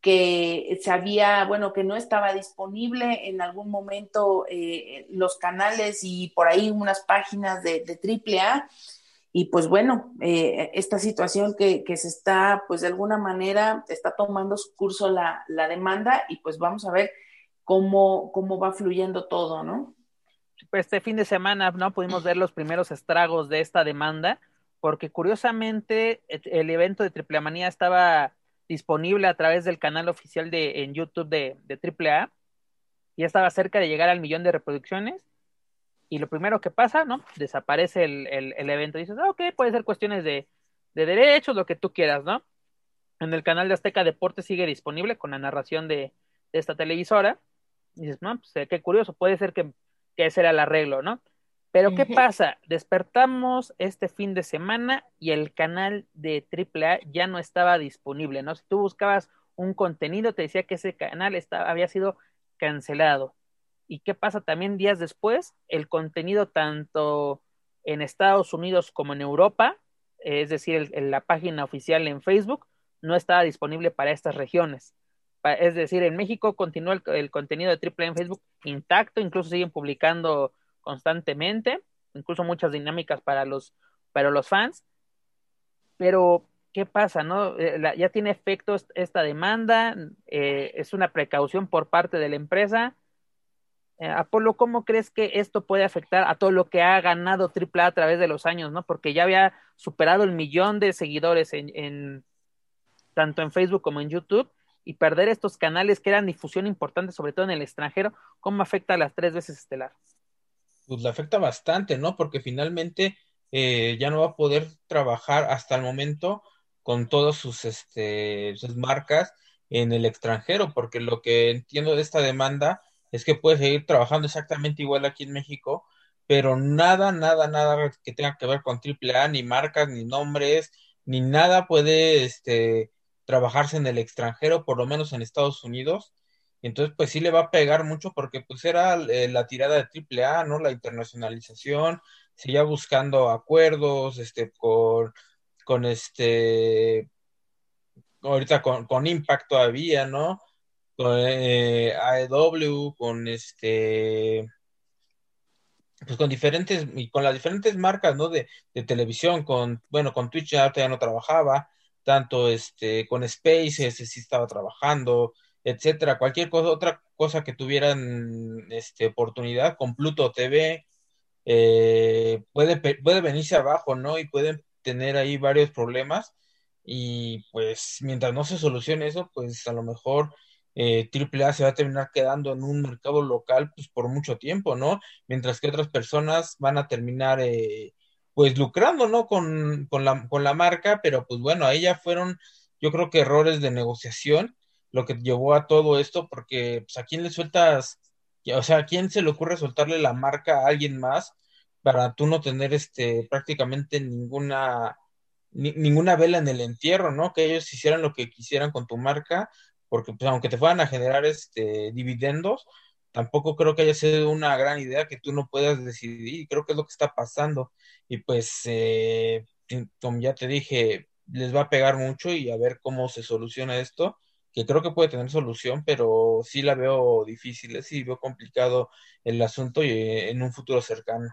que se había, bueno, que no estaba disponible en algún momento eh, los canales y por ahí unas páginas de, de AAA. Y pues bueno, eh, esta situación que, que, se está, pues de alguna manera, está tomando su curso la, la demanda y pues vamos a ver cómo, cómo va fluyendo todo, ¿no? Pues este fin de semana, ¿no? Pudimos ver los primeros estragos de esta demanda, porque curiosamente el evento de Triple Manía estaba disponible a través del canal oficial de en YouTube de, de AAA. Ya estaba cerca de llegar al millón de reproducciones. Y lo primero que pasa, ¿no? Desaparece el, el, evento. Dices, ah, ok, puede ser cuestiones de, de, derechos, lo que tú quieras, ¿no? En el canal de Azteca Deportes sigue disponible con la narración de, de esta televisora. Dices, no, pues qué curioso, puede ser que, que ese era el arreglo, ¿no? Pero ¿qué pasa? Despertamos este fin de semana y el canal de AAA ya no estaba disponible, ¿no? Si tú buscabas un contenido, te decía que ese canal estaba, había sido cancelado. ¿Y qué pasa también días después? El contenido tanto en Estados Unidos como en Europa, es decir, en la página oficial en Facebook, no estaba disponible para estas regiones. Es decir, en México continúa el, el contenido de AAA en Facebook intacto, incluso siguen publicando constantemente, incluso muchas dinámicas para los, para los fans. Pero, ¿qué pasa? No? Eh, ya tiene efecto esta demanda, eh, es una precaución por parte de la empresa. Eh, Apolo, ¿cómo crees que esto puede afectar a todo lo que ha ganado AAA a través de los años, no? Porque ya había superado el millón de seguidores en, tanto en Facebook como en YouTube y perder estos canales que eran difusión importante, sobre todo en el extranjero, ¿cómo afecta a las tres veces estelar? Pues le afecta bastante, ¿no? Porque finalmente eh, ya no va a poder trabajar hasta el momento con todas sus, este, sus marcas en el extranjero, porque lo que entiendo de esta demanda es que puede seguir trabajando exactamente igual aquí en México, pero nada, nada, nada que tenga que ver con AAA, ni marcas, ni nombres, ni nada puede este, trabajarse en el extranjero, por lo menos en Estados Unidos, entonces, pues sí le va a pegar mucho porque pues era eh, la tirada de triple A, ¿no? La internacionalización, seguía buscando acuerdos, este, con, con este, ahorita con, con Impact todavía, ¿no? Con eh, AEW, con este pues con diferentes, y con las diferentes marcas, ¿no? De, de televisión, con, bueno, con Twitch ya, ya no trabajaba, tanto este, con Space, ese sí estaba trabajando, etcétera, cualquier cosa, otra cosa que tuvieran este, oportunidad, con Pluto TV, eh, puede, puede venirse abajo, ¿no? Y pueden tener ahí varios problemas, y pues mientras no se solucione eso, pues a lo mejor eh, AAA se va a terminar quedando en un mercado local pues por mucho tiempo, ¿no? Mientras que otras personas van a terminar eh, pues lucrando, ¿no? Con, con, la, con la marca, pero pues bueno, ahí ya fueron yo creo que errores de negociación lo que llevó a todo esto, porque pues a quién le sueltas, o sea, a quién se le ocurre soltarle la marca a alguien más para tú no tener este prácticamente ninguna ninguna vela en el entierro, ¿no? Que ellos hicieran lo que quisieran con tu marca, porque pues, aunque te fueran a generar este dividendos, tampoco creo que haya sido una gran idea que tú no puedas decidir, y creo que es lo que está pasando, y pues, eh, como ya te dije, les va a pegar mucho y a ver cómo se soluciona esto, que creo que puede tener solución, pero sí la veo difícil, ¿eh? sí veo complicado el asunto y eh, en un futuro cercano.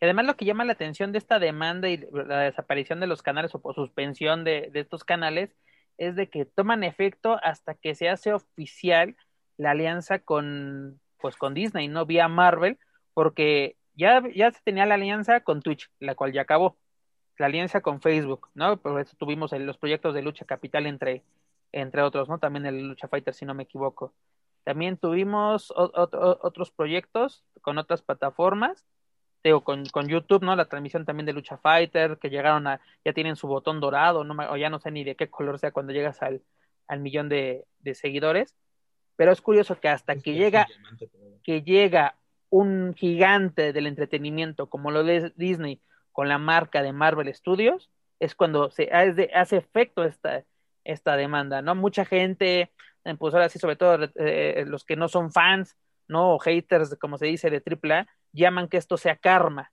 Además, lo que llama la atención de esta demanda y la desaparición de los canales o suspensión de, estos canales es de que toman efecto hasta que se hace oficial la alianza con, pues, con Disney, no vía Marvel, porque ya, ya se tenía la alianza con Twitch, la cual ya acabó, la alianza con Facebook, ¿no? Por eso tuvimos los proyectos de lucha capital entre, entre otros, ¿no? También el Lucha Fighter, si no me equivoco. También tuvimos otros proyectos con otras plataformas, con, con, YouTube, ¿no? La transmisión también de Lucha Fighter, que llegaron a, ya tienen su botón dorado, no, o ya no sé ni de qué color sea cuando llegas al, al millón de, de, seguidores. Pero es curioso que hasta que llega, que llega un gigante del entretenimiento como lo de Disney con la marca de Marvel Studios, es cuando se hace, hace efecto esta, esta demanda, ¿no? Mucha gente, pues ahora sí, sobre todo eh, los que no son fans, ¿no? O haters, como se dice, de AAA, llaman que esto sea karma,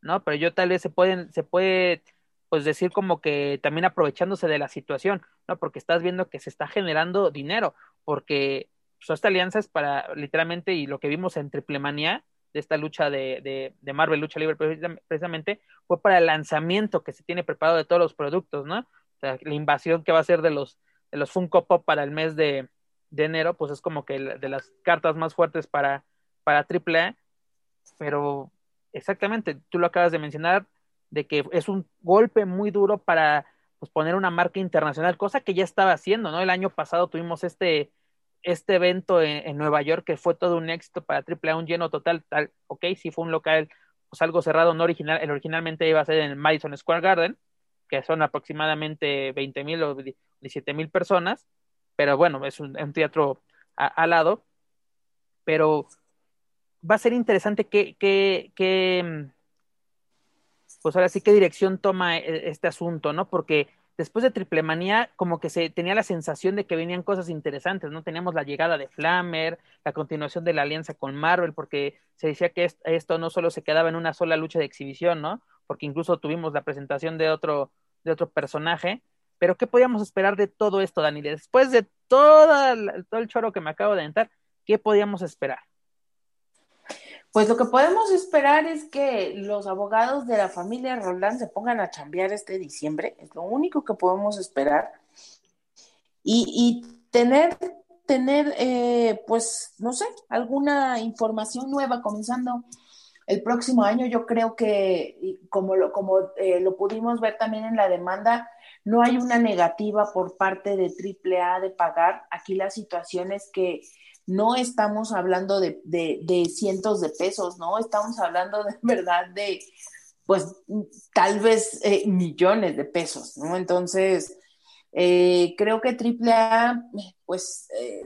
¿no? Pero yo tal vez se pueden, se puede, pues decir como que también aprovechándose de la situación, ¿no? Porque estás viendo que se está generando dinero, porque pues, esta alianza es para literalmente, y lo que vimos en Triple Manía, de esta lucha de, de, de, Marvel, lucha libre precisamente, fue para el lanzamiento que se tiene preparado de todos los productos, ¿no? O sea, la invasión que va a ser de los, de los Funko Pop para el mes de, de enero, pues es como que de las cartas más fuertes para, para AAA, pero exactamente, tú lo acabas de mencionar, de que es un golpe muy duro para pues, poner una marca internacional, cosa que ya estaba haciendo, ¿no? El año pasado tuvimos este, este evento en, Nueva York que fue todo un éxito para AAA, un lleno total, tal, ok, sí fue un local, pues algo cerrado, no original, el originalmente iba a ser en Madison Square Garden, que son aproximadamente 20 mil o 17 mil personas, pero bueno, es un, teatro al lado, pero va a ser interesante qué, qué, mm, pues ahora sí, qué dirección toma e, este asunto, ¿no? Porque después de Triple Manía, como que se tenía la sensación de que venían cosas interesantes, ¿no? Teníamos la llegada de Flammer, la continuación de la alianza con Marvel, porque se decía que esto no solo se quedaba en una sola lucha de exhibición, ¿no? Porque incluso tuvimos la presentación de otro, de otro personaje. Pero, ¿qué podíamos esperar de todo esto, Dani? Después de todo el choro que me acabo de entrar, ¿qué podíamos esperar? Pues lo que podemos esperar es que los abogados de la familia Roldán se pongan a chambear este diciembre, es lo único que podemos esperar. Y, tener, tener eh, pues, no sé, alguna información nueva comenzando el próximo año. Yo creo que, como lo, como, eh, lo pudimos ver también en la demanda, no hay una negativa por parte de AAA de pagar. Aquí la situación es que no estamos hablando de, cientos de pesos, ¿no? Estamos hablando de verdad de, pues, tal vez eh, millones de pesos, ¿no? Entonces, eh, creo que AAA, pues, eh,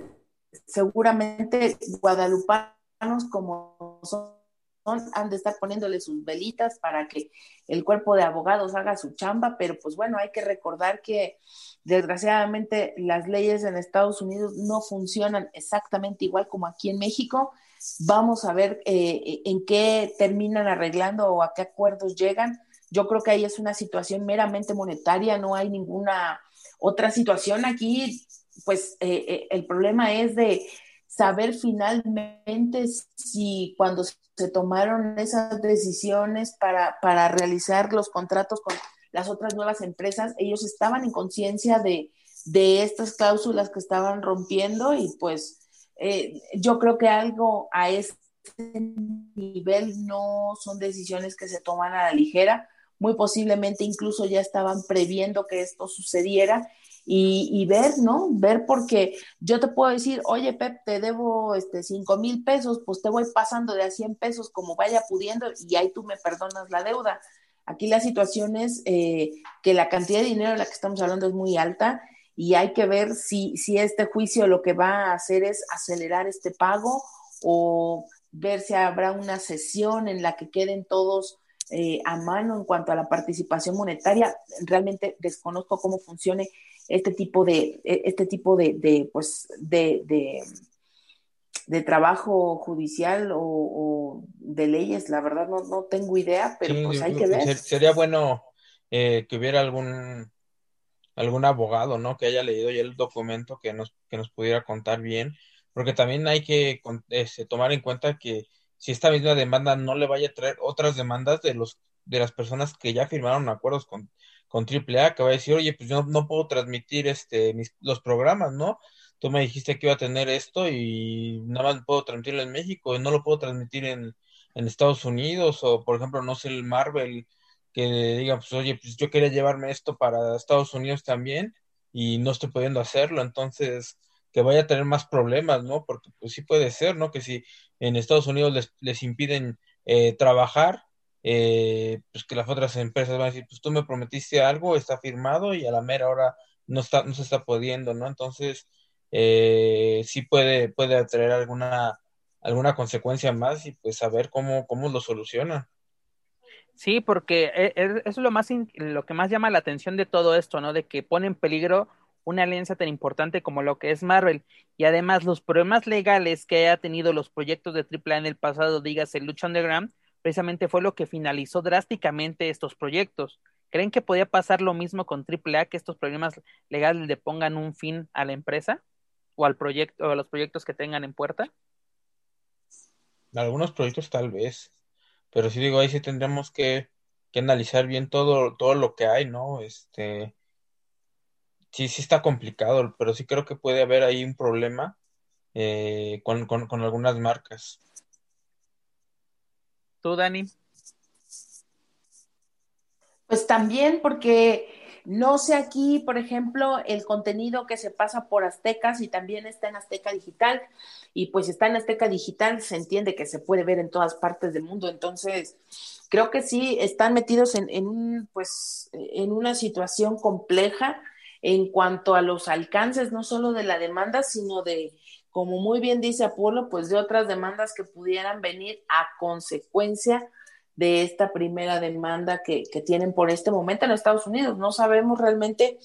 seguramente guadalupanos como son han de estar poniéndole sus velitas para que el cuerpo de abogados haga su chamba, pero pues bueno, hay que recordar que desgraciadamente las leyes en Estados Unidos no funcionan exactamente igual como aquí en México. Vamos a ver eh, en qué terminan arreglando o a qué acuerdos llegan. Yo creo que ahí es una situación meramente monetaria, no hay ninguna otra situación aquí, pues eh, eh, el problema es de saber finalmente si cuando se tomaron esas decisiones para, para realizar los contratos con las otras nuevas empresas, ellos estaban en conciencia de, de estas cláusulas que estaban rompiendo y pues eh, yo creo que algo a este nivel no son decisiones que se toman a la ligera, muy posiblemente incluso ya estaban previendo que esto sucediera y, ver, ¿no? Ver porque yo te puedo decir, oye, Pep, te debo este, 5 mil pesos, pues te voy pasando de a 100 pesos como vaya pudiendo y ahí tú me perdonas la deuda. Aquí la situación es eh, que la cantidad de dinero de la que estamos hablando es muy alta y hay que ver si, si este juicio lo que va a hacer es acelerar este pago o ver si habrá una sesión en la que queden todos eh, a mano en cuanto a la participación monetaria. Realmente desconozco cómo funcione este tipo de, e, este tipo de, de pues, de, de, trabajo judicial o, de leyes. La verdad no, no tengo idea, pero pues hay que ver. Sería bueno eh, que hubiera algún algún abogado, ¿no? Que haya leído ya el documento que nos, que nos pudiera contar bien, porque también hay que este, tomar en cuenta que si esta misma demanda no le vaya a traer otras demandas de los de las personas que ya firmaron acuerdos con, con AAA, que va a decir, oye, pues yo no puedo transmitir este mis, los programas, ¿no? Tú me dijiste que iba a tener esto y nada más puedo transmitirlo en México y no lo puedo transmitir en, en Estados Unidos o, por ejemplo, no sé, el Marvel que diga, pues oye, pues yo quería llevarme esto para Estados Unidos también y no estoy pudiendo hacerlo, entonces que vaya a tener más problemas, ¿no? Porque pues sí puede ser, ¿no? Que si en Estados Unidos les, les impiden eh, trabajar, eh, pues que las otras empresas van a decir, pues tú me prometiste algo, está firmado y a la mera hora no está, no se está pudiendo, ¿no? Entonces, eh, sí puede, puede atraer alguna, alguna consecuencia más y pues saber cómo, cómo lo solucionan. Sí, porque e, e, eso es lo más lo que más llama la atención de todo esto, ¿no? De que pone en peligro una alianza tan importante como lo que es Marvel y además los problemas legales que haya tenido los proyectos de AAA en el pasado, dígase Lucha Underground, precisamente fue lo que finalizó drásticamente estos proyectos. ¿Creen que podía pasar lo mismo con AAA, que estos problemas legales le pongan un fin a la empresa o al proyecto o a los proyectos que tengan en puerta? Algunos proyectos tal vez. Pero sí digo, ahí sí tendremos que, analizar bien todo, todo lo que hay, ¿no? Este, sí, sí está complicado, pero sí creo que puede haber ahí un problema eh, con, con algunas marcas. ¿Tú, Dani? Pues también porque no sé aquí, por ejemplo, el contenido que se pasa por Aztecas y también está en Azteca Digital. Y pues está en Azteca Digital, se entiende que se puede ver en todas partes del mundo. Entonces, creo que sí están metidos en, en pues, en una situación compleja en cuanto a los alcances, no solo de la demanda, sino de, como muy bien dice Apolo, pues de otras demandas que pudieran venir a consecuencia de esta primera demanda que, tienen por este momento en Estados Unidos. No sabemos realmente,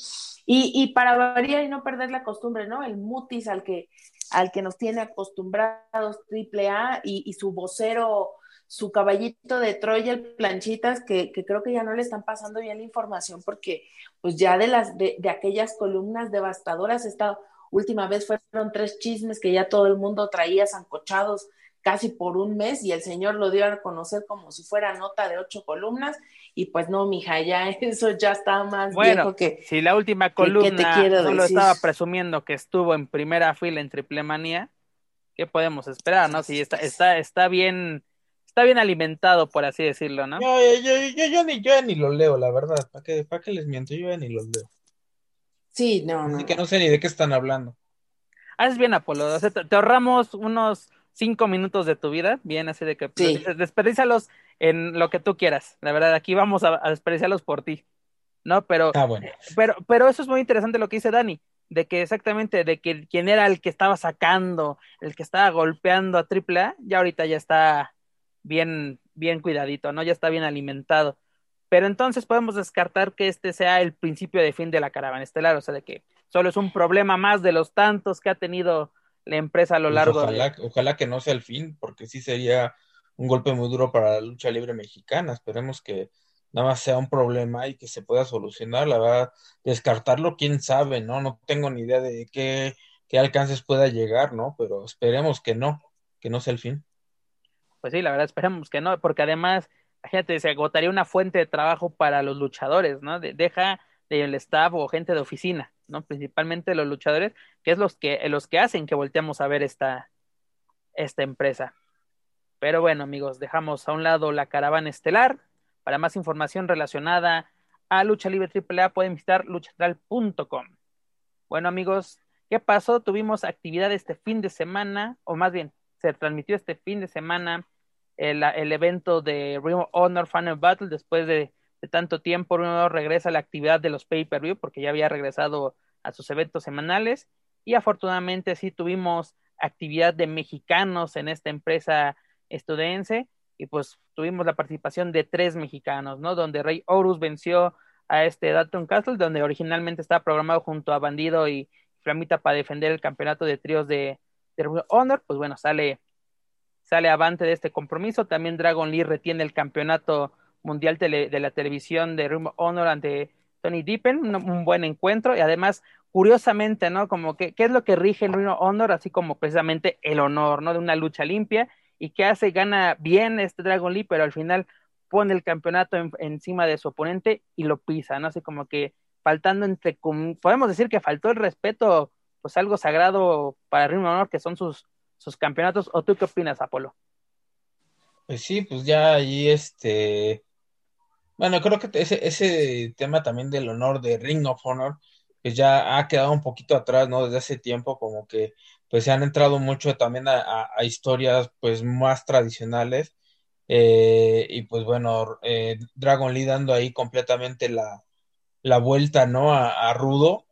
y, y para variar y no perder la costumbre, ¿no? El mutis al que, al que nos tiene acostumbrados AAA y, y su vocero, su caballito de Troya, el planchitas, que, que, creo que ya no le están pasando bien la información porque pues ya de las de, de aquellas columnas devastadoras, esta última vez fueron tres chismes que ya todo el mundo traía zancochados casi por un mes y el señor lo dio a conocer como si fuera nota de ocho columnas y pues no, mija, ya eso ya está más bueno, que si la última columna no lo estaba presumiendo que estuvo en primera fila en Triple Manía, ¿qué podemos esperar, no? Si está está está bien está bien alimentado, por así decirlo, ¿no? Yo, yo, yo, yo ni, yo ni lo leo, la verdad. ¿Para qué, para qué les miento? Yo ya ni los leo. Sí, no, Así no. que no sé ni de qué están hablando. Haces bien, Apolo. O sea, te, ahorramos unos cinco minutos de tu vida, bien, así de que sí. desperdícialos en lo que tú quieras. La verdad, aquí vamos a, a desperdiciarlos por ti. ¿No? Pero, ah, bueno. pero, pero eso es muy interesante lo que dice Dani, de que exactamente, de que quien era el que estaba sacando, el que estaba golpeando a AAA, ya ahorita ya está bien, bien cuidadito, ¿no? Ya está bien alimentado. Pero entonces podemos descartar que este sea el principio de fin de la caravana estelar, o sea, de que solo es un problema más de los tantos que ha tenido la empresa a lo pues largo ojalá, de... Ojalá que no sea el fin, porque sí sería un golpe muy duro para la lucha libre mexicana. Esperemos que nada más sea un problema y que se pueda solucionar, la verdad, descartarlo, quién sabe, ¿no? No tengo ni idea de qué, qué alcances pueda llegar, ¿no? Pero esperemos que no, que no sea el fin. Pues sí, la verdad, esperemos que no, porque además, fíjate, se agotaría una fuente de trabajo para los luchadores, ¿no? deja del staff o gente de oficina, ¿no? Principalmente los luchadores, que es los que, los que hacen que volteemos a ver esta, esta empresa. Pero bueno, amigos, dejamos a un lado la caravana estelar. Para más información relacionada a Lucha Libre AAA pueden visitar luchastral.com. Bueno, amigos, ¿qué pasó? Tuvimos actividad este fin de semana, o más bien, se transmitió este fin de semana el, evento de Ring Honor Final Battle después de, tanto tiempo. Ring Honor regresa a la actividad de los pay-per-view porque ya había regresado a sus eventos semanales y afortunadamente sí tuvimos actividad de mexicanos en esta empresa estadounidense y pues tuvimos la participación de tres mexicanos, ¿no? Donde Rey Horus venció a este Dalton Castle, donde originalmente estaba programado junto a Bandido y Flamita para defender el campeonato de tríos de, de Honor, pues bueno, sale, sale avante de este compromiso. También Dragon Lee retiene el campeonato mundial de la televisión de Ring Honor ante Tony Deepen, un, buen encuentro y además curiosamente, ¿no? Como que, ¿qué es lo que rige el Ring Honor? Así como precisamente el honor, ¿no? De una lucha limpia y que hace, gana bien este Dragon Lee, pero al final pone el campeonato encima de su oponente y lo pisa, ¿no? Así como que faltando entre, podemos decir que faltó el respeto, pues algo sagrado para Ring Honor, que son sus, sus campeonatos, ¿o tú qué opinas, Apolo? Pues sí, pues ya ahí este, bueno, creo que ese, ese tema también del honor de Ring of Honor, pues ya ha quedado un poquito atrás, ¿no? Desde hace tiempo, como que pues se han entrado mucho también a, historias pues más tradicionales eh, y pues bueno, eh, Dragon Lee dando ahí completamente la, la vuelta, ¿no? A, Rudo,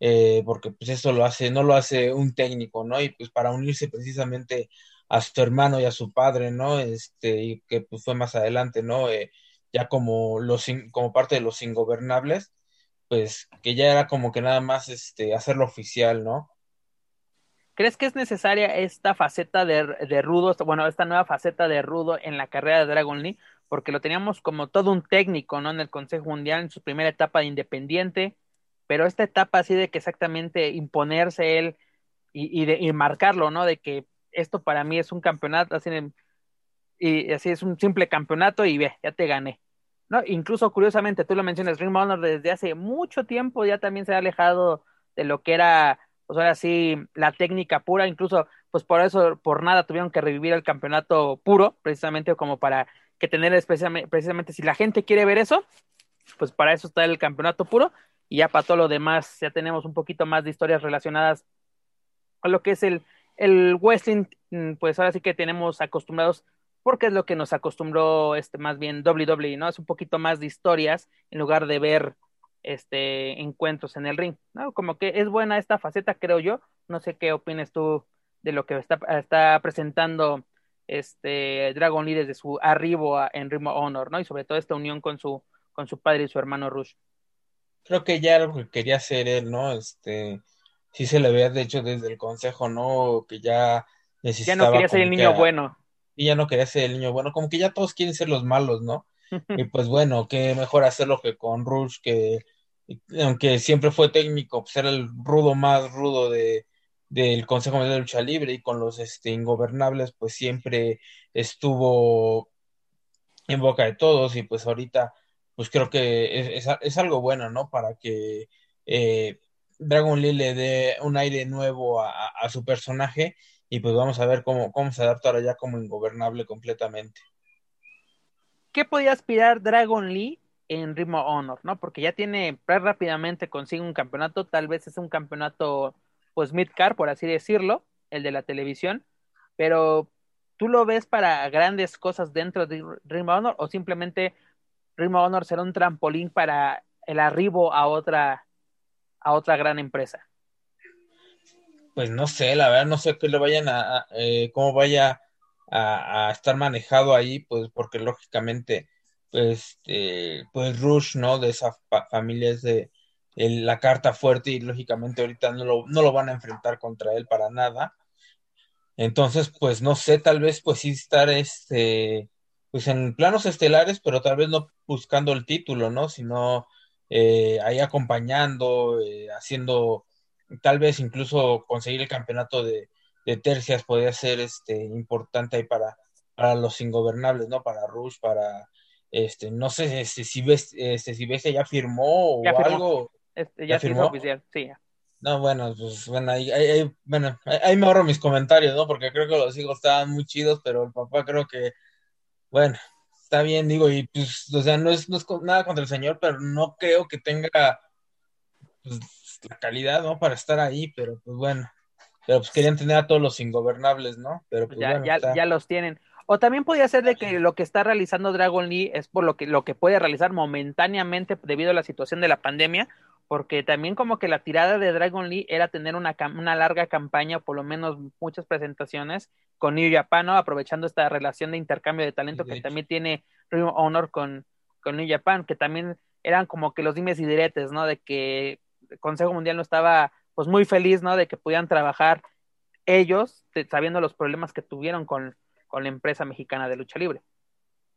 eh, porque pues eso lo hace, no lo hace un técnico, ¿no? Y pues para unirse precisamente a su hermano y a su padre, ¿no? Este, y que pues fue más adelante, ¿no? ya como los como parte de los ingobernables, pues que ya era como que nada más este hacerlo oficial, ¿no? ¿Crees que es necesaria esta faceta de, de Rudo, bueno, esta nueva faceta de Rudo en la carrera de Dragon Lee? Porque lo teníamos como todo un técnico, ¿no? En el Consejo Mundial, en su primera etapa de independiente, pero esta etapa así de que exactamente imponerse él y, de, y marcarlo, ¿no? De que esto para mí es un campeonato, así, y así es un simple campeonato y ve, ya te gané. ¿no? Incluso curiosamente, tú lo mencionas, Ring Honor desde hace mucho tiempo ya también se ha alejado de lo que era pues ahora sí, la técnica pura, incluso, pues por eso, por nada tuvieron que revivir el campeonato puro, precisamente como para que tener precisamente, si la gente quiere ver eso, pues para eso está el campeonato puro, y ya para todo lo demás, ya tenemos un poquito más de historias relacionadas a lo que es el, el wrestling, mm, pues ahora sí que tenemos acostumbrados, porque es lo que nos acostumbró este más bien WWE, ¿no? Es un poquito más de historias en lugar de ver este, encuentros en el ring, ¿no? Como que es buena esta faceta, creo yo. No sé qué opinas tú de lo que está, está presentando este Dragon Lee desde su arribo en Ring of Honor, ¿no? Y sobre todo esta unión con su, con su padre y su hermano Rush. Creo que ya lo que quería hacer él, ¿no? Este, sí se le de hecho, desde el consejo, ¿no? Que ya necesitaba. Ya no quería ser el niño bueno. Y ya no quería ser el niño bueno, como que ya todos quieren ser los malos, ¿no? y pues bueno, qué mejor hacerlo que con Rush, que aunque siempre fue técnico, pues era el rudo más rudo de, del Consejo de Lucha Libre y con los este, ingobernables, pues siempre estuvo en boca de todos y pues ahorita, pues creo que es, es, algo bueno, ¿no? Para que eh, Dragon Lee le dé un aire nuevo a, su personaje y pues vamos a ver cómo, cómo se adapta ahora ya como ingobernable completamente. ¿qué podía aspirar Dragon Lee en Ritmo Honor? ¿no? Porque ya tiene rápidamente consigue un campeonato, tal vez es un campeonato pues mid-car, por así decirlo, el de la televisión, pero ¿tú lo ves para grandes cosas dentro de Ritmo Honor o simplemente Ritmo Honor será un trampolín para el arribo a otra a otra gran empresa? Pues no sé, la verdad no sé qué le vayan a, eh, cómo vaya a, estar manejado ahí, pues porque lógicamente, pues, eh, pues Rush, ¿no? De esa familia es de la carta fuerte y lógicamente ahorita no lo, no lo van a enfrentar contra él para nada. Entonces, pues no sé, tal vez pues sí estar este pues en planos estelares, pero tal vez no buscando el título, ¿no? Sino eh, ahí acompañando, eh, haciendo, tal vez incluso conseguir el campeonato de, tercias podría ser este importante ahí para, para los ingobernables, ¿no? Para Rush, para este, no sé este, si ves, este, si ves ya firmó o algo. Este, ya, firmó oficial, sí. No, bueno, pues bueno, ahí, bueno, ahí, me ahorro mis comentarios, ¿no? Porque creo que los hijos estaban muy chidos, pero el papá creo que, bueno, está bien, digo, y pues, o sea, no es, no es nada contra el señor, pero no creo que tenga pues, la calidad, ¿no? Para estar ahí, pero pues bueno, pero pues querían tener a todos los ingobernables, ¿no? Pero pues, ya, bueno, ya, ya los tienen. O también podría ser de que lo que está realizando Dragon Lee es por lo que, lo que puede realizar momentáneamente debido a la situación de la pandemia, porque también como que la tirada de Dragon Lee era tener una, una larga campaña, por lo menos muchas presentaciones con New Japan, aprovechando esta relación de intercambio de talento que también tiene Ring Honor con, con New Japan, que también eran como que los dimes y diretes, ¿no? De que el Consejo Mundial no estaba pues muy feliz, ¿no? De que pudieran trabajar ellos, sabiendo los problemas que tuvieron con, con la empresa mexicana de lucha libre.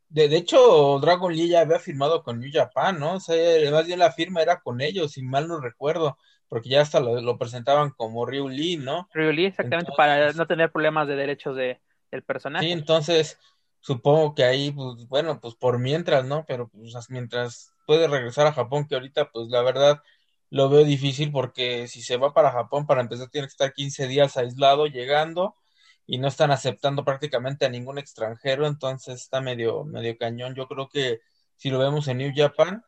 De, de, hecho, Dragon Lee ya había firmado con New Japan, ¿no? O sea, más bien la firma era con ellos, si mal no recuerdo, porque ya hasta lo, presentaban como Ryu Lee, ¿no? Ryu Lee, exactamente, para no tener problemas de derechos de, del personaje. Sí, entonces, supongo que ahí, pues, bueno, pues por mientras, ¿no? Pero pues mientras puede regresar a Japón, que ahorita, pues la verdad, lo veo difícil porque si se va para Japón, para empezar, tiene que estar 15 días aislado, llegando y no están aceptando prácticamente a ningún extranjero, entonces está medio, medio cañón. Yo creo que si lo vemos en New Japan,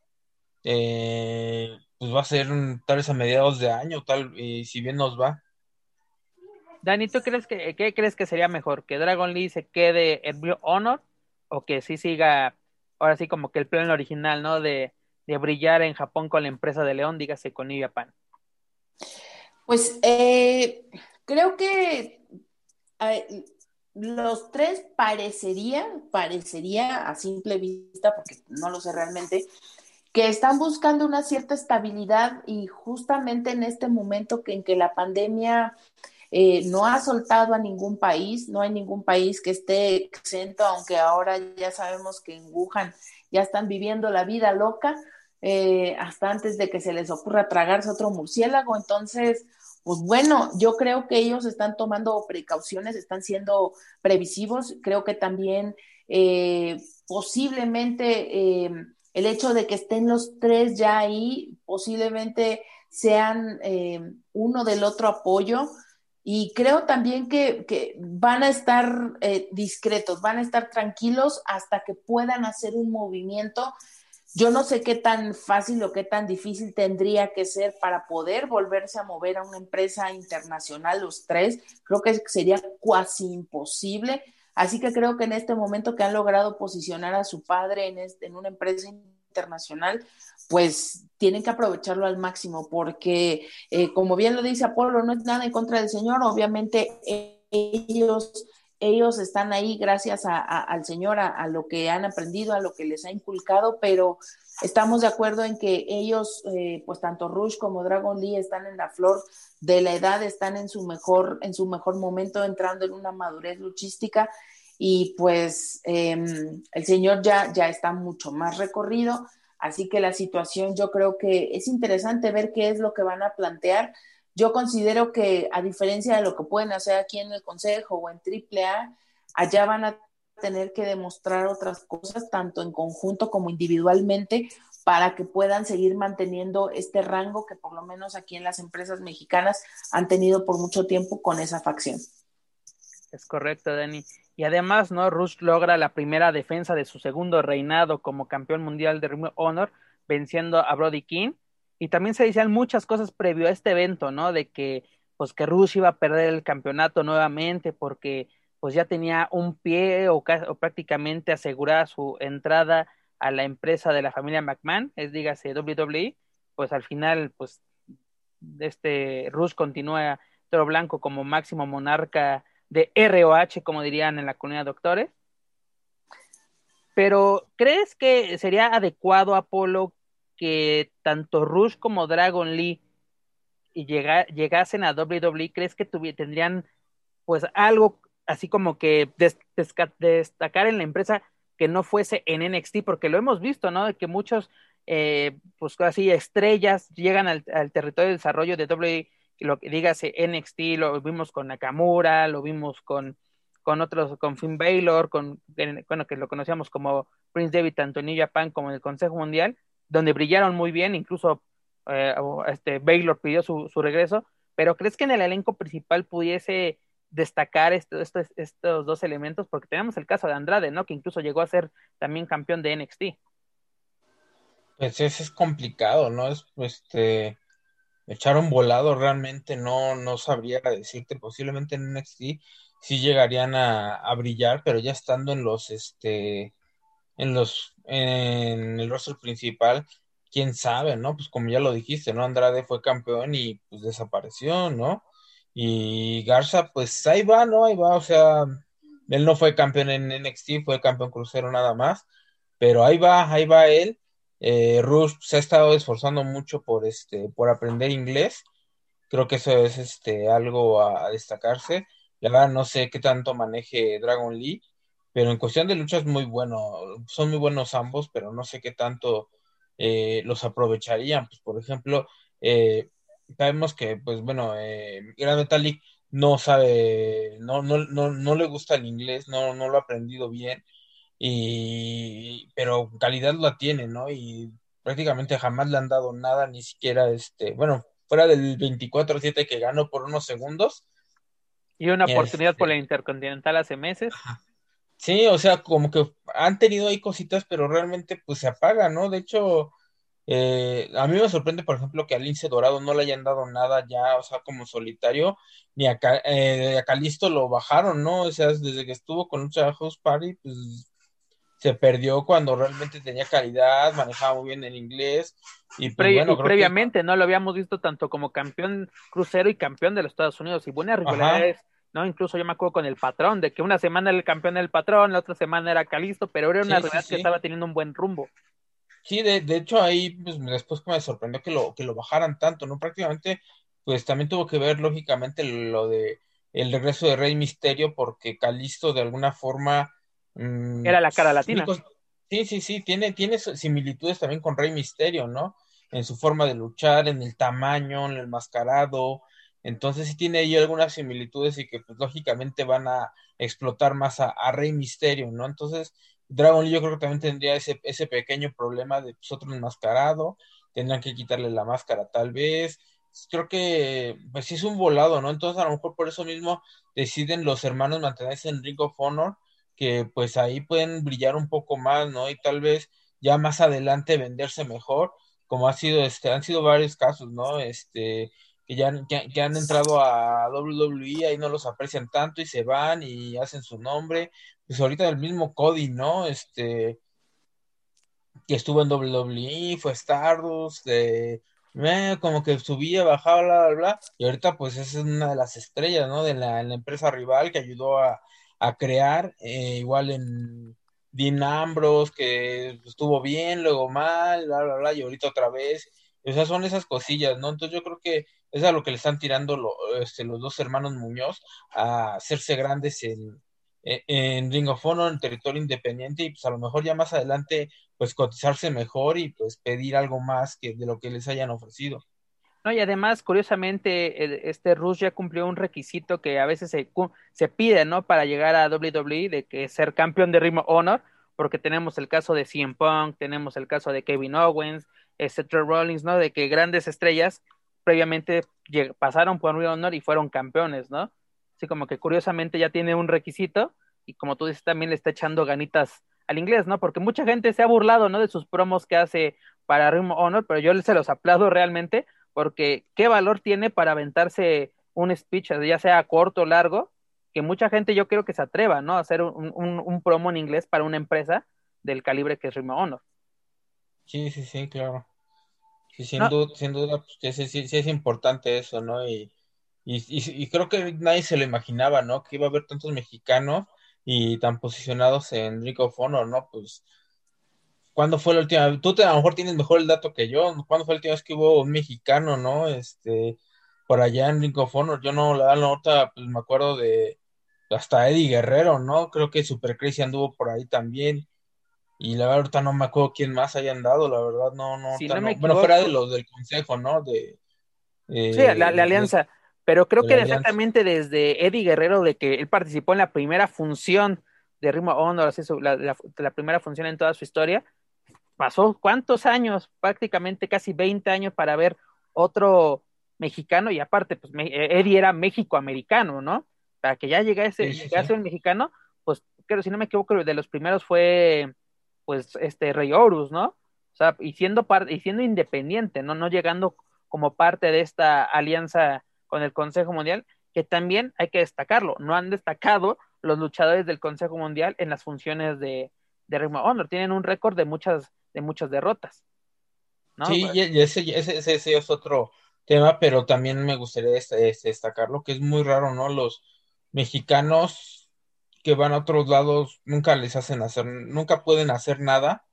eh, pues va a ser tal vez a mediados de año, tal, y si bien nos va. Dani, ¿tú crees que, qué crees que sería mejor? ¿Que Dragon Lee se quede en Blue Honor o que sí siga, ahora sí como que el plan original, ¿no? De, de brillar en Japón con la empresa de León, dígase con New Japan. Pues eh, creo que los tres parecería, parecería a simple vista, porque no lo sé realmente, que están buscando una cierta estabilidad y justamente en este momento que en que la pandemia eh, no ha soltado a ningún país, no hay ningún país que esté exento, aunque ahora ya sabemos que en Wuhan ya están viviendo la vida loca, eh, hasta antes de que se les ocurra tragarse otro murciélago. Entonces, pues bueno, yo creo que ellos están tomando precauciones, están siendo previsivos. Creo que también eh, posiblemente eh, el hecho de que estén los tres ya ahí, posiblemente sean eh, uno del otro apoyo. Y creo también que, que van a estar discretos, van a estar tranquilos hasta que puedan hacer un movimiento yo no sé qué tan fácil o qué tan difícil tendría que ser para poder volverse a mover a una empresa internacional los tres. Creo que sería cuasi imposible. Así que creo que en este momento que han logrado posicionar a su padre en, en una empresa internacional, pues tienen que aprovecharlo al máximo porque, eh, como bien lo dice Apolo, no es nada en contra del Señor. Obviamente ellos ellos están ahí gracias al Señor, a, lo que han aprendido, a lo que les ha inculcado, pero estamos de acuerdo en que ellos, eh, pues tanto Rush como Dragon Lee están en la flor de la edad, están en su mejor, en su mejor momento, entrando en una madurez luchística y pues em, el Señor ya, ya está mucho más recorrido, así que la situación yo creo que es interesante ver qué es lo que van a plantear yo considero que a diferencia de lo que pueden hacer aquí en el Consejo o en AAA, allá van a tener que demostrar otras cosas, tanto en conjunto como individualmente, para que puedan seguir manteniendo este rango que por lo menos aquí en las empresas mexicanas han tenido por mucho tiempo con esa facción. Es correcto, Dani. Y además, ¿no? Rush logra la primera defensa de su segundo reinado como campeón mundial de Ring Honor, venciendo a Brody King y también se decían muchas cosas previo a este evento, ¿no? De que pues que Rush iba a perder el campeonato nuevamente porque pues ya tenía un pie o, prácticamente asegurada su entrada a la empresa de la familia McMahon, es dígase WWE, pues al final pues este Rush continúa Toro Blanco como máximo monarca de ROH, como dirían en la comunidad de doctores. Pero, ¿crees que sería adecuado, Apolo, que tanto Rush como Dragon Lee y llegasen a WWE, ¿crees que tendrían pues algo así como que destacar en la empresa que no fuese en NXT, porque lo hemos visto, ¿no? Que muchos, eh, pues así, estrellas llegan al, territorio de desarrollo de WWE, lo que dígase NXT, lo vimos con Nakamura, lo vimos con, con otros, con Finn Baylor, con, bueno, que lo conocíamos como Prince David, tanto en New Japan como en el Consejo Mundial, donde brillaron muy bien, incluso eh, este Baylor pidió su, regreso, pero ¿crees que en el elenco principal pudiese destacar estos, dos elementos, porque tenemos el caso de Andrade, ¿no? Que incluso llegó a ser también campeón de NXT. Pues ese es complicado, ¿no? Es, este, echar un volado realmente no, no sabría decirte, posiblemente en NXT sí llegarían a, brillar, pero ya estando en los, este, en los, en el rostro principal, quién sabe, ¿no? Pues como ya lo dijiste, ¿no? Andrade fue campeón y pues desapareció, ¿no? Y Garza, pues ahí va, ¿no? Ahí va, o sea, él no fue campeón en NXT, fue campeón crucero nada más, pero ahí va, ahí va él. Eh, Rush se ha estado esforzando mucho por este, por aprender inglés. Creo que eso es este algo a, destacarse. La verdad no sé qué tanto maneje Dragon Lee, pero en cuestión de lucha es muy bueno. Son muy buenos ambos, pero no sé qué tanto eh, los aprovecharían. Pues, por ejemplo, eh, sabemos que, pues bueno, eh, Gran Metallic no sabe, no, no, no, no le gusta el inglés, no, no lo ha aprendido bien, y, pero calidad la tiene, ¿no? Y prácticamente jamás le han dado nada, ni siquiera este, bueno, fuera del 24-7 que ganó por unos segundos. Y una oportunidad por la este Intercontinental hace meses. Sí, o sea, como que han tenido ahí cositas, pero realmente pues se apaga, ¿no? De hecho, eh, a mí me sorprende, por ejemplo, que a Lince Dorado no le hayan dado nada ya, o sea, como solitario, ni a, eh, a Calisto lo bajaron, ¿no? O sea, desde que estuvo con Lucha House Party, pues se perdió cuando realmente tenía calidad, manejaba muy bien el inglés. Y, pues, previamente, ¿no? Lo habíamos visto tanto como campeón crucero y campeón de los Estados Unidos y buenas rivalidades. ¿No? Incluso yo me acuerdo con el patrón, de que una semana era el campeón del patrón, la otra semana era Calisto, pero era una rivalidad que estaba teniendo un buen rumbo. Sí, de, de hecho ahí pues, después me sorprendió que lo, que lo bajaran tanto, ¿no? Prácticamente, pues también tuvo que ver lógicamente lo de el regreso de Rey Misterio, porque Calisto de alguna forma... Mm, Era la cara latina. Sí, sí, sí, tiene, tiene similitudes también con Rey Misterio, ¿no? En su forma de luchar, en el tamaño, en el mascarado. Entonces sí tiene ahí algunas similitudes y que pues lógicamente van a explotar más a, Rey Misterio, ¿no? Entonces Dragon Lee yo creo que también tendría ese, ese pequeño problema de pues, otro enmascarado, tendrán que quitarle la máscara tal vez. Creo que pues sí es un volado, ¿no? Entonces a lo mejor por eso mismo deciden los hermanos mantenerse en Ring of Honor, que pues ahí pueden brillar un poco más, ¿no? Y tal vez ya más adelante venderse mejor, como ha sido, este, han sido varios casos, ¿no? Este, que ya que, han entrado a WWE, ahí no los aprecian tanto y se van y hacen su nombre. Pues ahorita el mismo Cody, ¿no? Este, que estuvo en WWE, fue Stardust, eh, como que subía, bajaba, bla, bla, bla, y ahorita pues es una de las estrellas, ¿no? De la, empresa rival que ayudó a, crear, eh, igual en Dean Ambrose, que estuvo bien, luego mal, bla, bla, bla, y ahorita otra vez. O sea, son esas cosillas, ¿no? Entonces yo creo que es a lo que le están tirando este, los dos hermanos Muñoz a hacerse grandes en, en, Ring of Honor, en territorio independiente, y pues a lo mejor ya más adelante, pues cotizarse mejor y pues pedir algo más que de lo que les hayan ofrecido. No, y además, curiosamente, este Rush ya cumplió un requisito que a veces se, se pide, ¿no? Para llegar a WWE, de que ser campeón de Ring of Honor, porque tenemos el caso de CM Punk, tenemos el caso de Kevin Owens, Seth Rollins, ¿no? De que grandes estrellas previamente pasaron por of Honor y fueron campeones, ¿no? Así como que curiosamente ya tiene un requisito y como tú dices también le está echando ganitas al inglés, ¿no? Porque mucha gente se ha burlado, ¿no? De sus promos que hace para Ring Honor, pero yo se los aplaudo realmente porque qué valor tiene para aventarse un speech, ya sea corto o largo, que mucha gente yo creo que se atreva, ¿no? A hacer un, promo en inglés para una empresa del calibre que es Ring Honor. Sí, sí, sí, claro. Sí, sin, duda, sin duda, pues, sí, sí, sí, es importante eso, ¿no? Y, y, y, creo que nadie se lo imaginaba, ¿no? Que iba a haber tantos mexicanos y tan posicionados en Ring of Honor, ¿no? Pues, ¿cuándo fue la última? Tú te, a lo mejor tienes mejor el dato que yo. ¿Cuándo fue la última vez que hubo un mexicano, ¿no? Este, por allá en Ring of Honor. Yo no, la nota, pues me acuerdo de hasta Eddie Guerrero, ¿no? Creo que Super Crazy anduvo por ahí también. Y la verdad ahorita no me acuerdo quién más hayan dado, la verdad no, no, bueno, fuera de los del consejo, ¿no? De, sí, la, alianza, pero creo que exactamente desde Eddie Guerrero, de que él participó en la primera función de Ritmo Honor, así, la, la, primera función en toda su historia, pasó cuántos años, prácticamente casi 20 años para ver otro mexicano y aparte, pues Eddie era México-americano, ¿no? Para que ya llegase, llegase un mexicano, pues creo, si no me equivoco, de los primeros fue, pues, este, Rey Horus, ¿no? O sea, y siendo, y siendo independiente, ¿no? No llegando como parte de esta alianza con el Consejo Mundial, que también hay que destacarlo, no han destacado los luchadores del Consejo Mundial en las funciones de, de Ring of Honor, tienen un récord de muchas, de muchas derrotas. Sí, pues y ese, ese, ese, es otro tema, pero también me gustaría destacarlo, que es muy raro, ¿no? Los mexicanos que van a otros lados nunca les hacen hacer, nunca pueden hacer nada.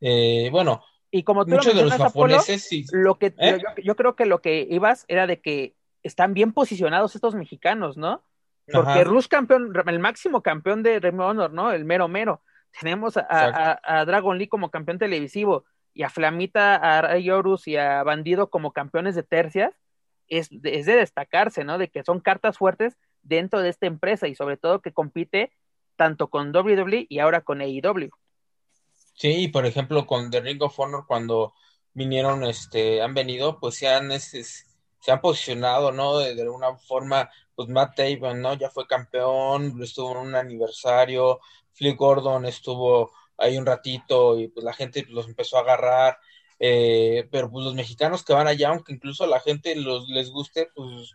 Eh, bueno, y como muchos de los japoneses sí. Lo que ¿Eh? yo, creo que lo que ibas era de que están bien posicionados estos mexicanos, ¿no? Porque Rush campeón, el máximo campeón de Remy Honor, ¿no? El mero mero. Tenemos a, Dragon Lee como campeón televisivo y a Flamita, a Ray y a Bandido como campeones de tercias. Es, es de destacarse, ¿no? De que son cartas fuertes dentro de esta empresa y sobre todo que compite tanto con WWE y ahora con AEW. Sí, por ejemplo, con The Ring of Honor, cuando vinieron, este, han venido, pues se han, se han posicionado, ¿no? De, alguna forma, pues Matt Taven, ¿no? Ya fue campeón, estuvo en un aniversario, Flip Gordon estuvo ahí un ratito y pues la gente los empezó a agarrar, eh, pero pues los mexicanos que van allá, aunque incluso a la gente los, les guste, pues,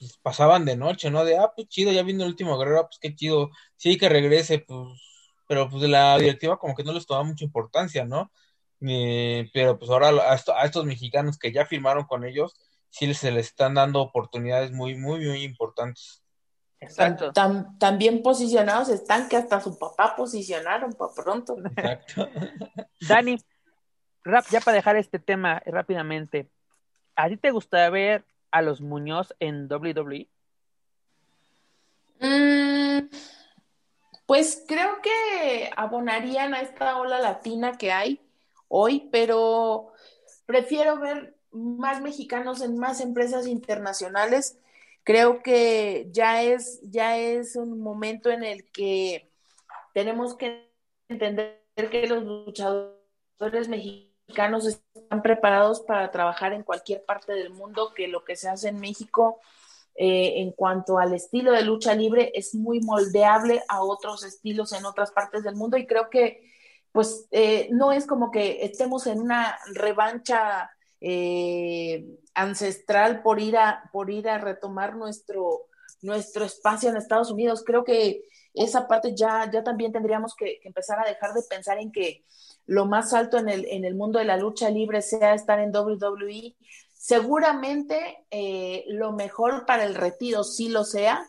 pues pasaban de noche, ¿no? De, ah, pues chido, ya vino el último guerrero, pues qué chido, sí que regrese, pues pero pues la directiva como que no les toma mucha importancia, ¿no? Eh, pero pues ahora a, estos mexicanos que ya firmaron con ellos, sí se les están dando oportunidades muy, muy, muy importantes. Exacto. Tan, bien posicionados están que hasta su papá posicionaron para pronto. Exacto. Dani, rap, ya para dejar este tema rápidamente, ¿a ti te gustaría ver a los Muñoz en WWE? Mm, pues creo que abonarían a esta ola latina que hay hoy, pero prefiero ver más mexicanos en más empresas internacionales. Creo que ya es, ya es un momento en el que tenemos que entender que los luchadores mexicanos están preparados para trabajar en cualquier parte del mundo, que lo que se hace en México eh, en cuanto al estilo de lucha libre, es muy moldeable a otros estilos en otras partes del mundo y creo que pues eh, no es como que estemos en una revancha eh, ancestral por ir a por ir a retomar nuestro nuestro espacio en Estados Unidos. Creo que esa parte ya, ya también tendríamos que, empezar a dejar de pensar en que lo más alto en el, en el mundo de la lucha libre sea estar en WWE Seguramente eh, lo mejor para el retiro sí lo sea,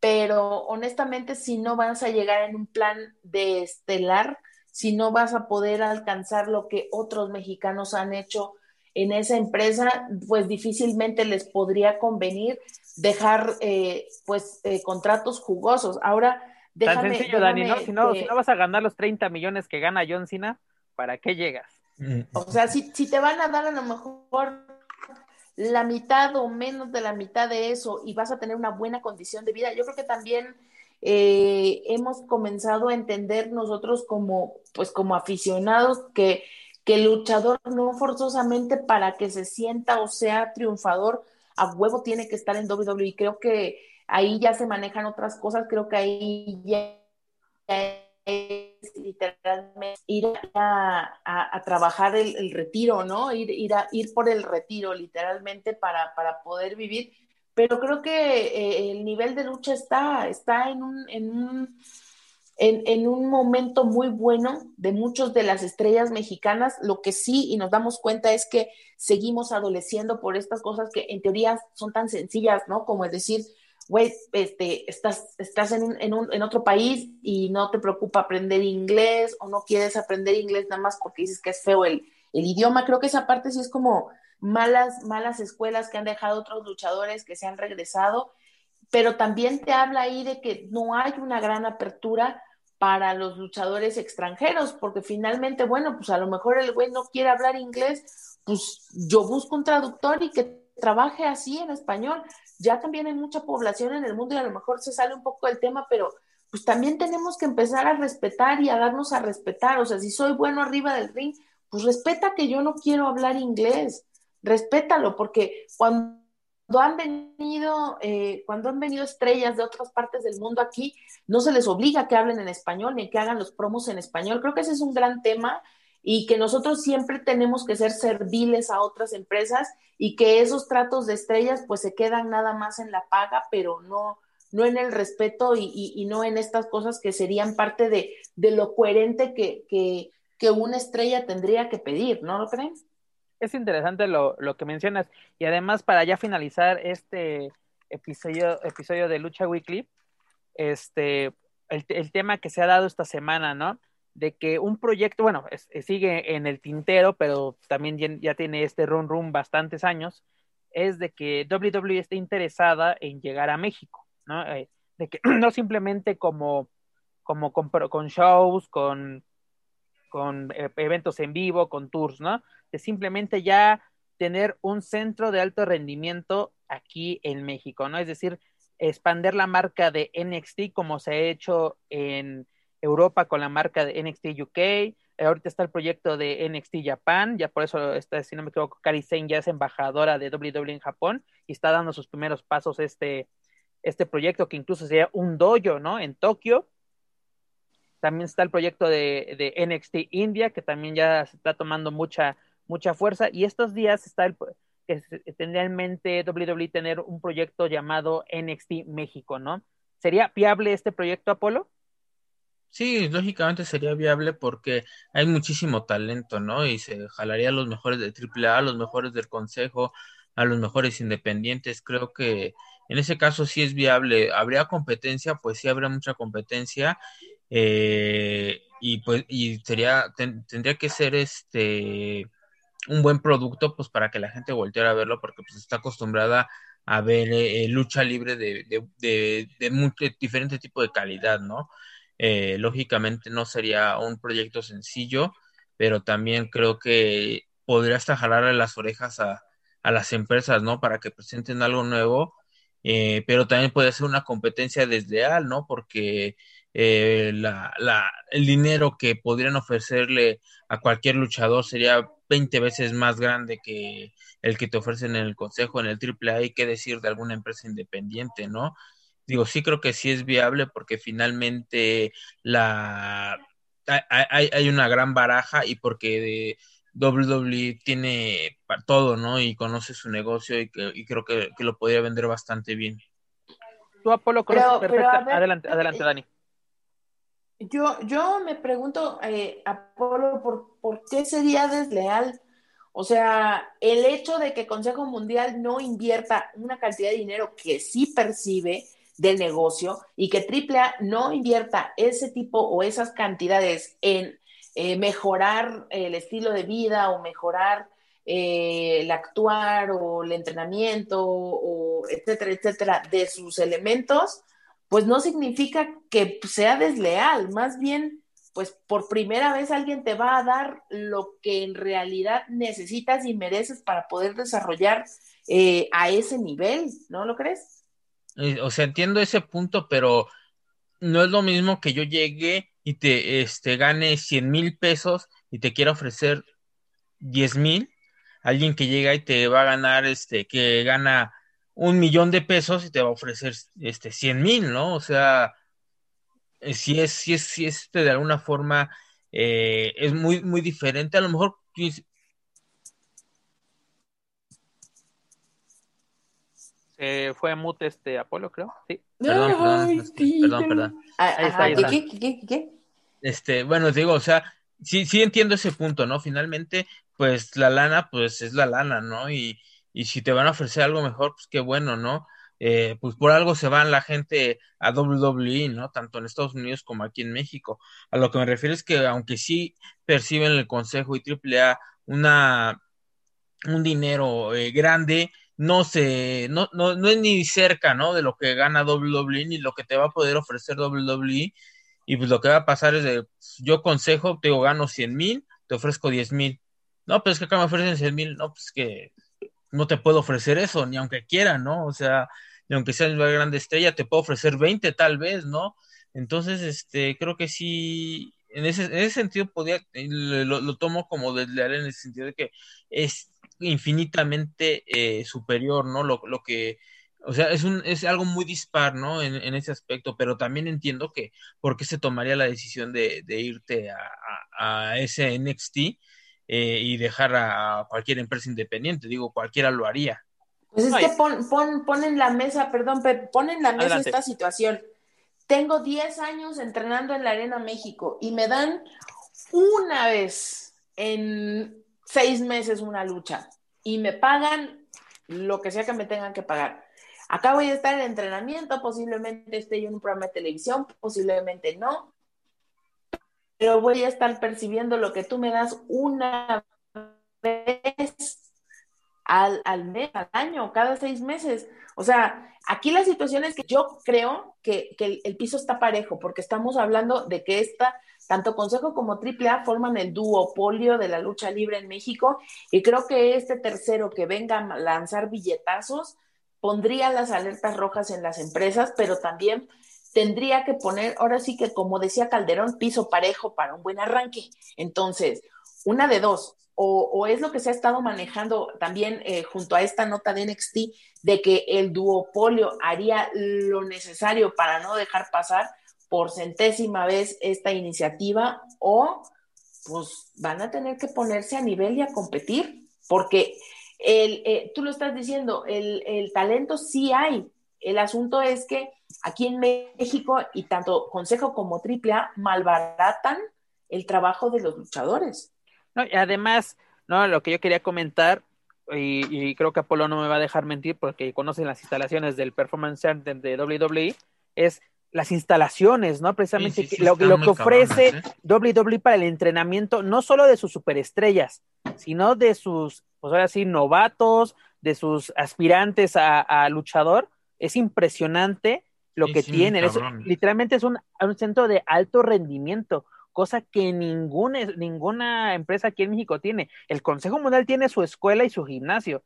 pero honestamente si no vas a llegar en un plan de estelar, si no vas a poder alcanzar lo que otros mexicanos han hecho en esa empresa, pues difícilmente les podría convenir dejar eh, pues eh, contratos jugosos. Ahora, déjame... Tan sencillo, Dani, ¿no? Si, ¿no? si no vas a ganar los 30 millones que gana John Cena, ¿para qué llegas? O sea, si, si te van a dar a lo mejor la mitad o menos de la mitad de eso y vas a tener una buena condición de vida. Yo creo que también eh, hemos comenzado a entender nosotros como, pues como aficionados que, que el luchador no forzosamente para que se sienta o sea triunfador, a huevo tiene que estar en WWE. Creo que ahí ya se manejan otras cosas, creo que ahí ya literalmente ir a, trabajar el, retiro, ¿no? Ir, ir, a, ir por el retiro, literalmente, para, para poder vivir. Pero creo que eh, el nivel de lucha está, está en un, en un, en, un momento muy bueno de muchos de las estrellas mexicanas. Lo que sí, y nos damos cuenta, es que seguimos adoleciendo por estas cosas que en teoría son tan sencillas, ¿no? Como es decir, güey, este, estás, estás en, en, un, en otro país y no te preocupa aprender inglés o no quieres aprender inglés nada más porque dices que es feo el, el idioma. Creo que esa parte sí es como malas, malas escuelas que han dejado otros luchadores que se han regresado, pero también te habla ahí de que no hay una gran apertura para los luchadores extranjeros, porque finalmente, bueno, pues a lo mejor el güey no quiere hablar inglés, pues yo busco un traductor y que trabaje así en español. Ya también hay mucha población en el mundo y a lo mejor se sale un poco del tema, pero pues también tenemos que empezar a respetar y a darnos a respetar. O sea, si soy bueno arriba del ring, pues respeta que yo no quiero hablar inglés, respétalo, porque cuando han venido, eh, cuando han venido estrellas de otras partes del mundo aquí, no se les obliga a que hablen en español ni que hagan los promos en español. Creo que ese es un gran tema y que nosotros siempre tenemos que ser serviles a otras empresas y que esos tratos de estrellas pues se quedan nada más en la paga, pero no, no en el respeto y, no en estas cosas que serían parte de, lo coherente que, que, que, una estrella tendría que pedir, ¿no lo creen? Es interesante lo, lo que mencionas y además para ya finalizar este episodio, episodio de Lucha Weekly, este, el tema que se ha dado esta semana, ¿no? De que un proyecto, bueno, sigue en el tintero, pero también ya, tiene este run run bastantes años, es de que WWE esté interesada en llegar a México, ¿no? Eh, de que no simplemente como, como con, shows, con, con eh, eventos en vivo, con tours, ¿no? De simplemente ya tener un centro de alto rendimiento aquí en México, ¿no? Es decir, expander la marca de NXT como se ha hecho en Europa con la marca de NXT UK. Eh, ahorita está el proyecto de NXT Japan, ya por eso está, si no me equivoco, Kari Sen ya es embajadora de WWE en Japón y está dando sus primeros pasos este, este proyecto que incluso sería un dojo, ¿no? En Tokio. También está el proyecto de, NXT India, que también ya se está tomando mucha, mucha fuerza. Y estos días está el que tendría en mente WWE tener un proyecto llamado NXT México, ¿no? ¿Sería viable este proyecto, Apolo? Sí, lógicamente sería viable porque hay muchísimo talento, ¿no? Y se jalaría a los mejores de AAA, a los mejores del Consejo, a los mejores independientes. Creo que en ese caso sí es viable. ¿Habría competencia? Pues sí habría mucha competencia. Eh, y pues y sería tendría que ser este un buen producto pues para que la gente volteara a verlo porque pues está acostumbrada a ver eh, lucha libre de, de, de, de diferente tipo de calidad, ¿no? Eh, lógicamente no sería un proyecto sencillo, pero también creo que podría hasta jalarle las orejas a, las empresas, ¿no? Para que presenten algo nuevo, eh, pero también puede ser una competencia desleal, ¿no? Porque eh, la, la, el dinero que podrían ofrecerle a cualquier luchador sería 20 veces más grande que el que te ofrecen en el consejo, en el AAA, y qué decir de alguna empresa independiente, ¿no? Digo, sí creo que sí es viable porque finalmente la hay, hay una gran baraja y porque WWE tiene todo, ¿no? Y conoce su negocio y, que, y creo que, lo podría vender bastante bien. Tú, Apolo, adelante, adelante, Dani. Yo, yo me pregunto, eh, Apolo, ¿por, ¿por qué sería desleal? O sea, el hecho de que Consejo Mundial no invierta una cantidad de dinero que sí percibe, del negocio y que AAA no invierta ese tipo o esas cantidades en eh, mejorar el estilo de vida o mejorar eh, el actuar o el entrenamiento o etcétera, etcétera, de sus elementos, pues no significa que sea desleal, más bien, pues por primera vez alguien te va a dar lo que en realidad necesitas y mereces para poder desarrollar eh, a ese nivel, ¿no lo crees? Eh, o sea, entiendo ese punto, pero no es lo mismo que yo llegue y te este, gane 100 mil pesos y te quiera ofrecer 10 mil. Alguien que llega y te va a ganar, este, que gana un millón de pesos y te va a ofrecer este 100 mil, ¿no? O sea, eh, si es, si es, si es de alguna forma eh, es muy, muy diferente. A lo mejor Eh, fue mute este Apolo, creo. Sí. Perdón, perdón, perdón, perdón. Ahí está, ahí está. ¿Qué, qué, qué, Este, bueno, digo, o sea, sí, sí entiendo ese punto, ¿no? Finalmente, pues la lana, pues es la lana, ¿no? Y, y si te van a ofrecer algo mejor, pues qué bueno, ¿no? Eh, pues por algo se van la gente a WWE, ¿no? Tanto en Estados Unidos como aquí en México. A lo que me refiero es que aunque sí perciben el Consejo y AAA una un dinero eh, grande, no se, no, no, no es ni cerca, ¿no? De lo que gana WWE ni lo que te va a poder ofrecer WWE. y pues lo que va a pasar es de, yo consejo, te digo, gano 100 mil, te ofrezco 10 mil. No, pues que acá me ofrecen 100 mil, no, pues que no te puedo ofrecer eso, ni aunque quiera, ¿no? O sea, ni aunque sea una grande estrella, te puedo ofrecer 20 tal vez, ¿no? Entonces, este, creo que sí, en ese, en ese sentido podía, lo, lo tomo como desleal en el sentido de que es infinitamente eh, superior, ¿no? Lo, lo que, o sea, es, un, es algo muy dispar, ¿no? En, en ese aspecto, pero también entiendo que por qué se tomaría la decisión de, de irte a, a, a, ese NXT eh, y dejar a cualquier empresa independiente, digo, cualquiera lo haría. Pues es Ay. que pon, pon, pon, en la mesa, perdón, pon en la mesa Adelante. esta situación. Tengo 10 años entrenando en la Arena México y me dan una vez en seis meses una lucha y me pagan lo que sea que me tengan que pagar. Acá voy a estar en entrenamiento, posiblemente esté yo en un programa de televisión, posiblemente no, pero voy a estar percibiendo lo que tú me das una vez al, al mes, al año, cada seis meses. O sea, aquí la situación es que yo creo que, que el, el, piso está parejo, porque estamos hablando de que esta tanto Consejo como AAA forman el duopolio de la lucha libre en México y creo que este tercero que venga a lanzar billetazos pondría las alertas rojas en las empresas, pero también tendría que poner, ahora sí que como decía Calderón, piso parejo para un buen arranque. Entonces, una de dos, o, es lo que se ha estado manejando también eh, junto a esta nota de NXT, de que el duopolio haría lo necesario para no dejar pasar por centésima vez esta iniciativa o pues van a tener que ponerse a nivel y a competir, porque el, eh, tú lo estás diciendo, el, el, talento sí hay. El asunto es que aquí en México y tanto Consejo como AAA malbaratan el trabajo de los luchadores. No, y además, no, lo que yo quería comentar, y, y, creo que Apolo no me va a dejar mentir porque conocen las instalaciones del Performance Center de WWE, es las instalaciones, ¿no? Precisamente sí, sí, sí, lo, lo, que ofrece cabrones, ¿eh? WWE para el entrenamiento, no solo de sus superestrellas, sino de sus, pues ahora sí, novatos, de sus aspirantes a, a luchador. Es impresionante lo que tienen. Es, literalmente es un, un, centro de alto rendimiento, cosa que ninguna, ninguna empresa aquí en México tiene. El Consejo Mundial tiene su escuela y su gimnasio,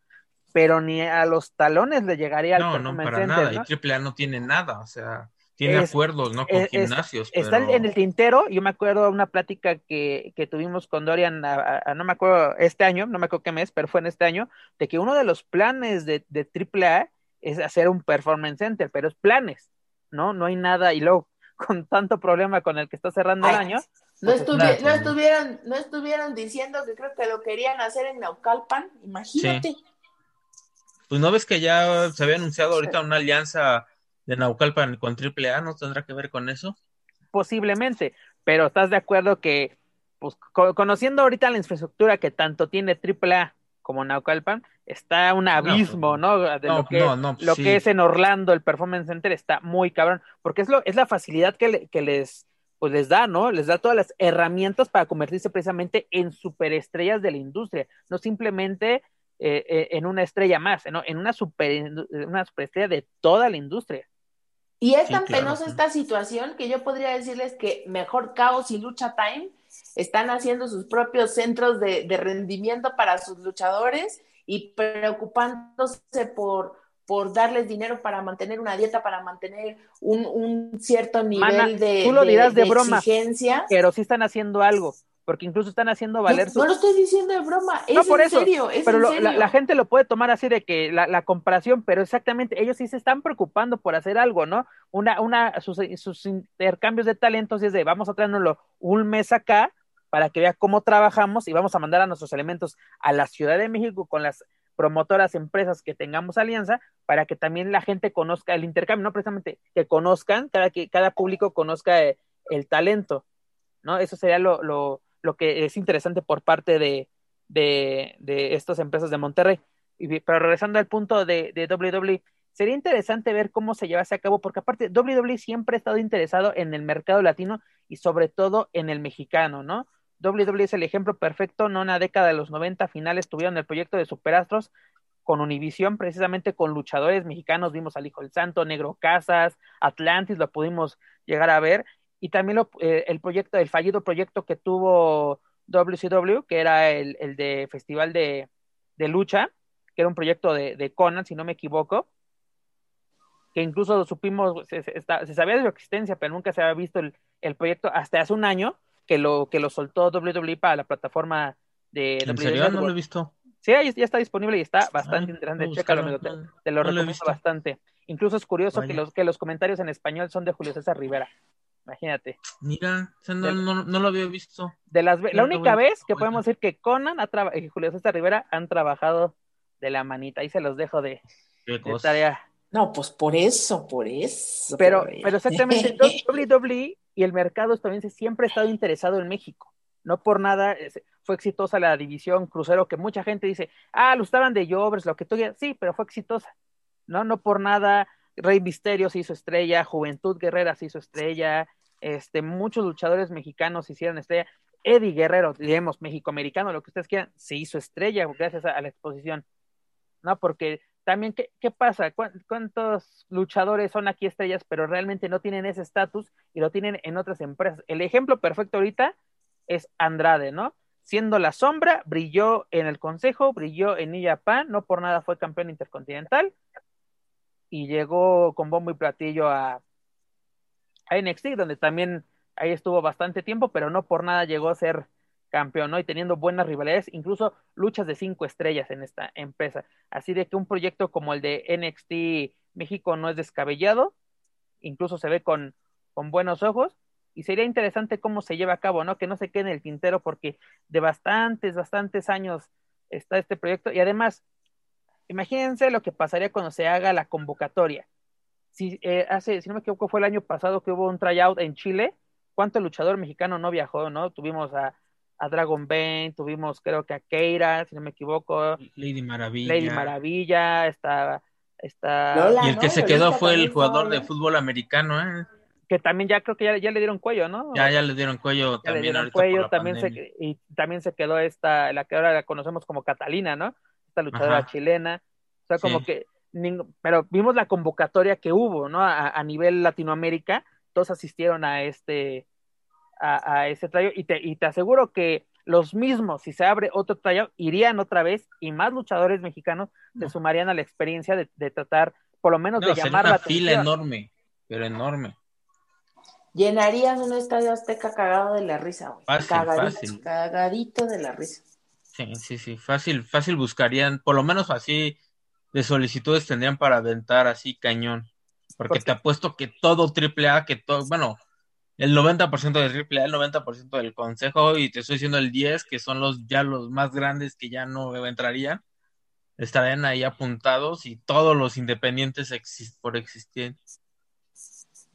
pero ni a los talones le llegaría no, al No, para Center, nada, ¿no? y AAA no tiene nada, o sea tiene es, acuerdos, ¿no? Con es, gimnasios. Está pero... en el tintero, yo me acuerdo de una plática que, que tuvimos con Dorian, a, a, no me acuerdo, este año, no me acuerdo qué mes, pero fue en este año, de que uno de los planes de, de AAA es hacer un performance center, pero es planes, ¿no? No hay nada, y luego con tanto problema con el que está cerrando Ay, el año. No, pues, estuvi no, estuvieron, no estuvieron diciendo que creo que lo querían hacer en Naucalpan, imagínate. Sí. Pues no ves que ya se había anunciado ahorita una alianza de Naucalpan con AAA, ¿no tendrá que ver con eso? Posiblemente, pero ¿estás de acuerdo que, pues, co conociendo ahorita la infraestructura que tanto tiene AAA como Naucalpan, está un abismo, ¿no? ¿no? De no, lo, que, no, no, lo sí. que es en Orlando, el Performance Center, está muy cabrón, porque es, lo, es la facilidad que, le, que les, pues les da, ¿no? Les da todas las herramientas para convertirse precisamente en superestrellas de la industria, no simplemente eh, eh, en una estrella más, ¿no? En una, super, una superestrella de toda la industria. Y es sí, tan claro, penosa sí. esta situación que yo podría decirles que mejor Caos y Lucha Time están haciendo sus propios centros de, de rendimiento para sus luchadores y preocupándose por, por darles dinero para mantener una dieta, para mantener un, un cierto nivel Mana, de, tú lo dirás de, de broma, exigencia. Pero sí están haciendo algo porque incluso están haciendo valer su... no, lo estoy diciendo de broma, es no, por en eso, serio, es pero en lo, serio. La, la, gente lo puede tomar así de que la, la, comparación, pero exactamente, ellos sí se están preocupando por hacer algo, ¿no? Una, una, sus, sus intercambios de talentos es de vamos a traernoslo un mes acá para que vea cómo trabajamos y vamos a mandar a nuestros elementos a la Ciudad de México con las promotoras, empresas que tengamos alianza, para que también la gente conozca el intercambio, no precisamente que conozcan, cada, que cada público conozca el, el talento, ¿no? Eso sería lo, lo, lo que es interesante por parte de, de, de estas empresas de Monterrey. Pero regresando al punto de, de WWE, sería interesante ver cómo se llevase a cabo, porque aparte WWE siempre ha estado interesado en el mercado latino y sobre todo en el mexicano, ¿no? WWE es el ejemplo perfecto, no en la década de los 90 finales tuvieron el proyecto de Superastros con Univisión, precisamente con luchadores mexicanos, vimos al Hijo del Santo, Negro Casas, Atlantis, lo pudimos llegar a ver, y también lo, eh, el proyecto, el fallido proyecto que tuvo WCW, que era el, el de Festival de, de, Lucha, que era un proyecto de, de, Conan, si no me equivoco, que incluso supimos, se, se, se, sabía de su existencia, pero nunca se había visto el, el, proyecto hasta hace un año que lo, que lo soltó WWE para la plataforma de ¿En serio? No lo he visto. Sí, ya está disponible y está bastante ah, interesante. Chécalo, amigo, te, te, lo no recomiendo lo bastante. Incluso es curioso que los, que los comentarios en español son de Julio César Rivera. Imagínate. Mira, o sea, no, no, no, lo había visto. De las, la única vez que podemos decir que Conan ha y Julio César Rivera han trabajado de la manita. Ahí se los dejo de, de tarea. No, pues por eso, por eso. Pero, pero exactamente, WWE y el mercado estadounidense siempre ha estado interesado en México. No por nada fue exitosa la división crucero, que mucha gente dice, ah, lo estaban de Jovers, lo que tú quieras. Sí, pero fue exitosa. No, no por nada Rey Misterio se hizo estrella, Juventud Guerrera se hizo estrella, este, muchos luchadores mexicanos se hicieron estrella. Eddie Guerrero, digamos, mexicoamericano, lo que ustedes quieran, se hizo estrella gracias a, la exposición. ¿No? Porque también, ¿qué, qué pasa? ¿Cuántos luchadores son aquí estrellas, pero realmente no tienen ese estatus y lo tienen en otras empresas? El ejemplo perfecto ahorita es Andrade, ¿no? Siendo la sombra, brilló en el Consejo, brilló en New Japan, no por nada fue campeón intercontinental, y llegó con bombo y platillo a, NXT, donde también ahí estuvo bastante tiempo, pero no por nada llegó a ser campeón, ¿no? Y teniendo buenas rivalidades, incluso luchas de cinco estrellas en esta empresa. Así de que un proyecto como el de NXT México no es descabellado, incluso se ve con, con buenos ojos, y sería interesante cómo se lleva a cabo, ¿no? Que no se quede en el tintero, porque de bastantes, bastantes años está este proyecto, y además Imagínense lo que pasaría cuando se haga la convocatoria. Si eh, hace, si no me equivoco, fue el año pasado que hubo un tryout en Chile, ¿cuánto luchador mexicano no viajó, no? Tuvimos a, a Dragon Bane, tuvimos creo que a Keira, si no me equivoco. Lady Maravilla. Lady Maravilla, está... está... y el que se quedó fue el jugador de fútbol americano, ¿eh? que también ya creo que ya, ya, le dieron cuello, ¿no? Ya, ya le dieron cuello ya también. Le dieron cuello, también se, y también se quedó esta, la que ahora la conocemos como Catalina, ¿no? Esta luchadora chilena. O sea, como que, pero vimos la convocatoria que hubo, ¿no? A, nivel Latinoamérica, todos asistieron a este, a, a ese trayo, y te, y te aseguro que los mismos, si se abre otro trayo, irían otra vez y más luchadores mexicanos se sumarían a la experiencia de, de tratar, por lo menos, de llamar una la fila enorme, pero enorme. Llenarían un estadio azteca cagado de la risa, güey. cagadito, cagadito de la risa. Sí, sí, sí, fácil, fácil buscarían, por lo menos así de solicitudes tendrían para aventar así cañón. Porque te apuesto que todo triple A, que todo, bueno, el 90% de triple A, el 90% del consejo, y te estoy diciendo el 10, que son los ya los más grandes que ya no entrarían, estarían ahí apuntados y todos los independientes por existir.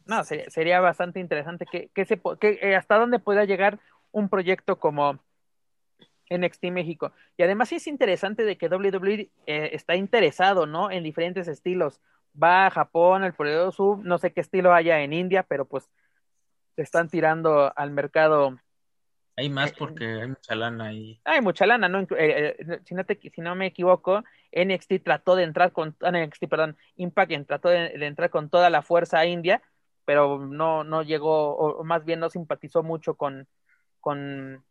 No, sería, sería bastante interesante que, que, se, que eh, hasta dónde pueda llegar un proyecto como NXT México. Y además es interesante de que WWE eh, está interesado, ¿no? En diferentes estilos. Va a Japón, el periodo sub, no sé qué estilo haya en India, pero pues se están tirando al mercado. Hay más eh, porque hay mucha lana ahí. Hay mucha lana, ¿no? Eh, si, no te, si no me equivoco, NXT trató de entrar con, ah, NXT, perdón, Impact trató de, entrar con toda la fuerza a India, pero no, no llegó, o más bien no simpatizó mucho con, con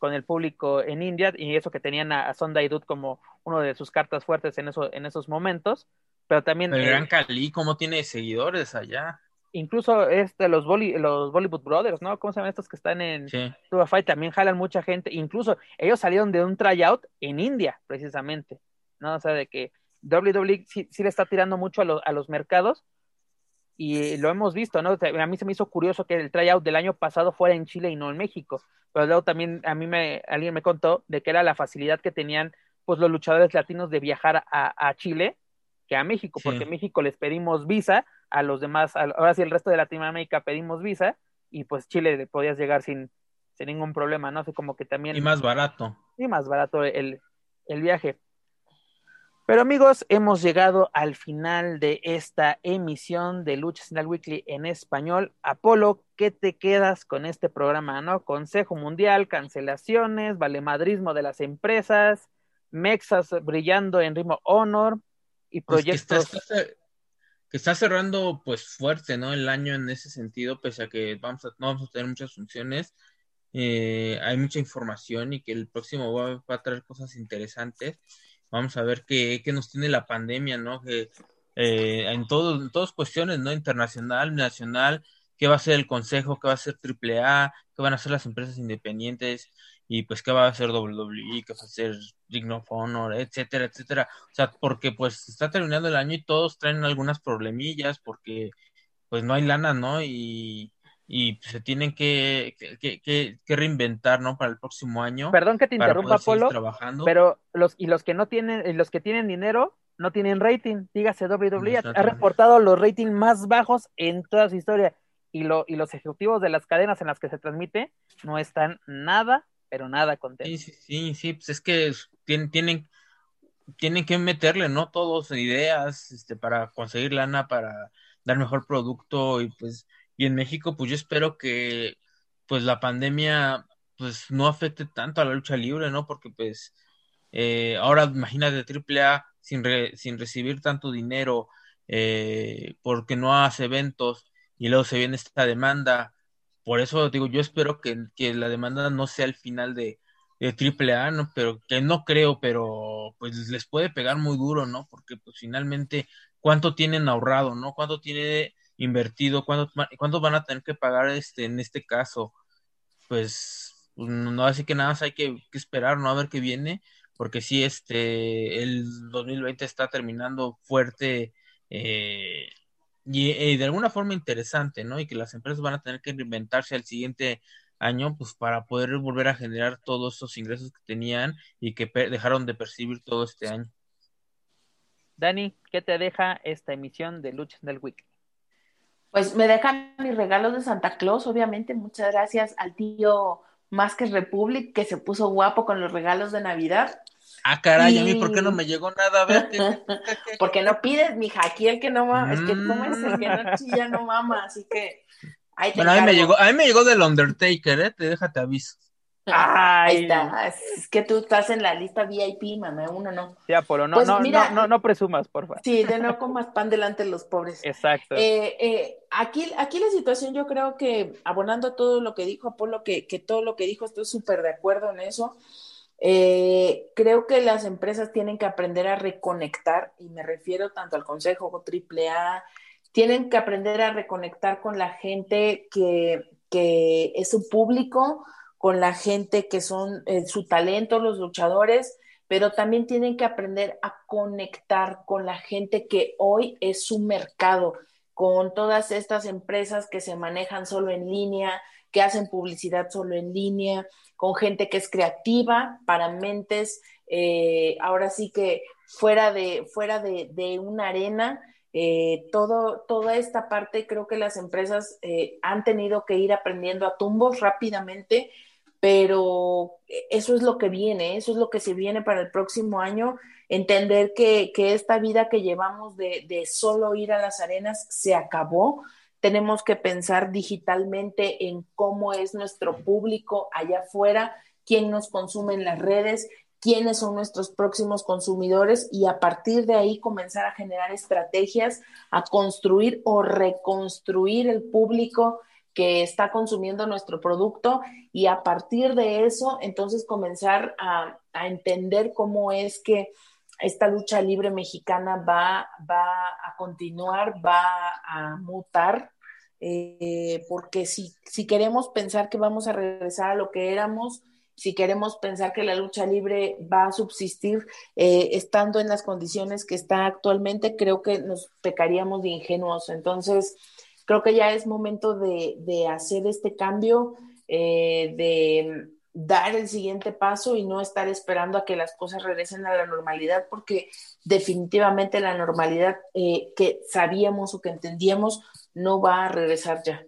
con el público en India y eso que tenían a, Sonda Dude como uno de sus cartas fuertes en, eso, en esos momentos, pero también... El Gran Cali, ¿cómo tiene seguidores allá? Incluso este, los, los Bollywood Brothers, ¿no? ¿Cómo se llaman estos que están en sí. Fight? También jalan mucha gente, incluso ellos salieron de un tryout en India, precisamente, ¿no? O sea, de que WWE sí, sí le está tirando mucho a, a los mercados, y lo hemos visto, ¿no? A mí se me hizo curioso que el tryout del año pasado fuera en Chile y no en México, pero luego también a mí me, alguien me contó de que era la facilidad que tenían pues los luchadores latinos de viajar a, Chile que a México, porque en México les pedimos visa, a los demás, ahora sí el resto de Latinoamérica pedimos visa, y pues Chile le podías llegar sin, sin ningún problema, ¿no? Así como que también... Y más barato. Y más barato el, el viaje. Pero amigos, hemos llegado al final de esta emisión de Lucha Central Weekly en español. Apolo, ¿qué te quedas con este programa? ¿No? Consejo Mundial, cancelaciones, valemadrismo de las empresas, Mexas brillando en Ritmo Honor y proyectos. Pues que está cerrando pues fuerte, ¿no? El año en ese sentido, pese a que vamos a, no vamos a tener muchas funciones, eh, hay mucha información y que el próximo va, a traer cosas interesantes. Vamos a ver qué, qué nos tiene la pandemia, ¿no? Que eh, en, todo, en todas cuestiones, ¿no? Internacional, nacional, qué va a ser el Consejo, qué va a ser AAA, qué van a hacer las empresas independientes y pues qué va a hacer WWE, qué va a hacer Ring of Honor, etcétera, etcétera. O sea, porque pues está terminando el año y todos traen algunas problemillas porque pues no hay lana, ¿no? Y, y se tienen que, que, que, reinventar, ¿no? Para el próximo año. Perdón que te interrumpa, Polo, pero los y los que no tienen, los que tienen dinero no tienen rating. Dígase WWE ha reportado los ratings más bajos en toda su historia y lo y los ejecutivos de las cadenas en las que se transmite no están nada, pero nada contentos. Sí, sí, sí, sí pues es que tienen, tienen tienen que meterle, ¿no? Todos ideas, este, para conseguir lana, para dar mejor producto y pues y en México, pues yo espero que pues la pandemia pues no afecte tanto a la lucha libre, ¿no? Porque pues eh, ahora imagínate AAA sin, sin recibir tanto dinero eh, porque no hace eventos y luego se viene esta demanda. Por eso digo, yo espero que, que la demanda no sea el final de, de AAA, ¿no? Pero que no creo, pero pues les puede pegar muy duro, ¿no? Porque pues finalmente, ¿cuánto tienen ahorrado, ¿no? ¿Cuánto tiene invertido, ¿cuánto, cuánto van a tener que pagar este, en este caso? Pues, pues no, así que nada más hay que, esperar, ¿no? A ver qué viene, porque sí, este, el 2020 está terminando fuerte eh, y, de alguna forma interesante, ¿no? Y que las empresas van a tener que reinventarse al siguiente año, pues para poder volver a generar todos esos ingresos que tenían y que dejaron de percibir todo este año. Dani, ¿qué te deja esta emisión de Lucha del Week? Pues me dejan mis regalos de Santa Claus, obviamente. Muchas gracias al tío Másquez Republic que se puso guapo con los regalos de Navidad. Ah, caray, a mí, ¿por qué no me llegó nada? Vete. Porque no pides, mija. Aquí el que no mama, es que tú el que no chilla, no mama. Así que. Ahí te bueno, a mí, me llegó, a mí me llegó del Undertaker, ¿eh? Te déjate aviso. Ahí está. Es que tú estás en la lista VIP, mamá, uno no. Sí, Apolo, no, pues no, no, no, presumas, por favor. Sí, de no comas pan delante de los pobres. Exacto. Eh, eh, aquí, aquí la situación, yo creo que, abonando todo lo que dijo Apolo, que, que todo lo que dijo, estoy súper de acuerdo en eso. Eh, creo que las empresas tienen que aprender a reconectar, y me refiero tanto al Consejo AAA, tienen que aprender a reconectar con la gente que, que es su público, con la gente que son eh, su talento, los luchadores, pero también tienen que aprender a conectar con la gente que hoy es su mercado, con todas estas empresas que se manejan solo en línea, que hacen publicidad solo en línea, con gente que es creativa para mentes, eh, ahora sí que fuera de, fuera de, una arena, eh, toda esta parte creo que las empresas han tenido que ir aprendiendo a tumbos rápidamente pero eso es lo que viene, eso es lo que se viene para el próximo año, entender que, esta vida que llevamos de, de, solo ir a las arenas se acabó. Tenemos que pensar digitalmente en cómo es nuestro público allá afuera, quién nos consume en las redes, quiénes son nuestros próximos consumidores y a partir de ahí comenzar a generar estrategias, a construir o reconstruir el público que está consumiendo nuestro producto y a partir de eso, entonces comenzar a, entender cómo es que esta lucha libre mexicana va, va a continuar, va a mutar, eh, porque si, si queremos pensar que vamos a regresar a lo que éramos, si queremos pensar que la lucha libre va a subsistir eh, estando en las condiciones que está actualmente, creo que nos pecaríamos de ingenuos. Entonces, creo que ya es momento de, hacer este cambio, eh, de dar el siguiente paso y no estar esperando a que las cosas regresen a la normalidad, porque definitivamente la normalidad eh, que sabíamos o que entendíamos no va a regresar ya.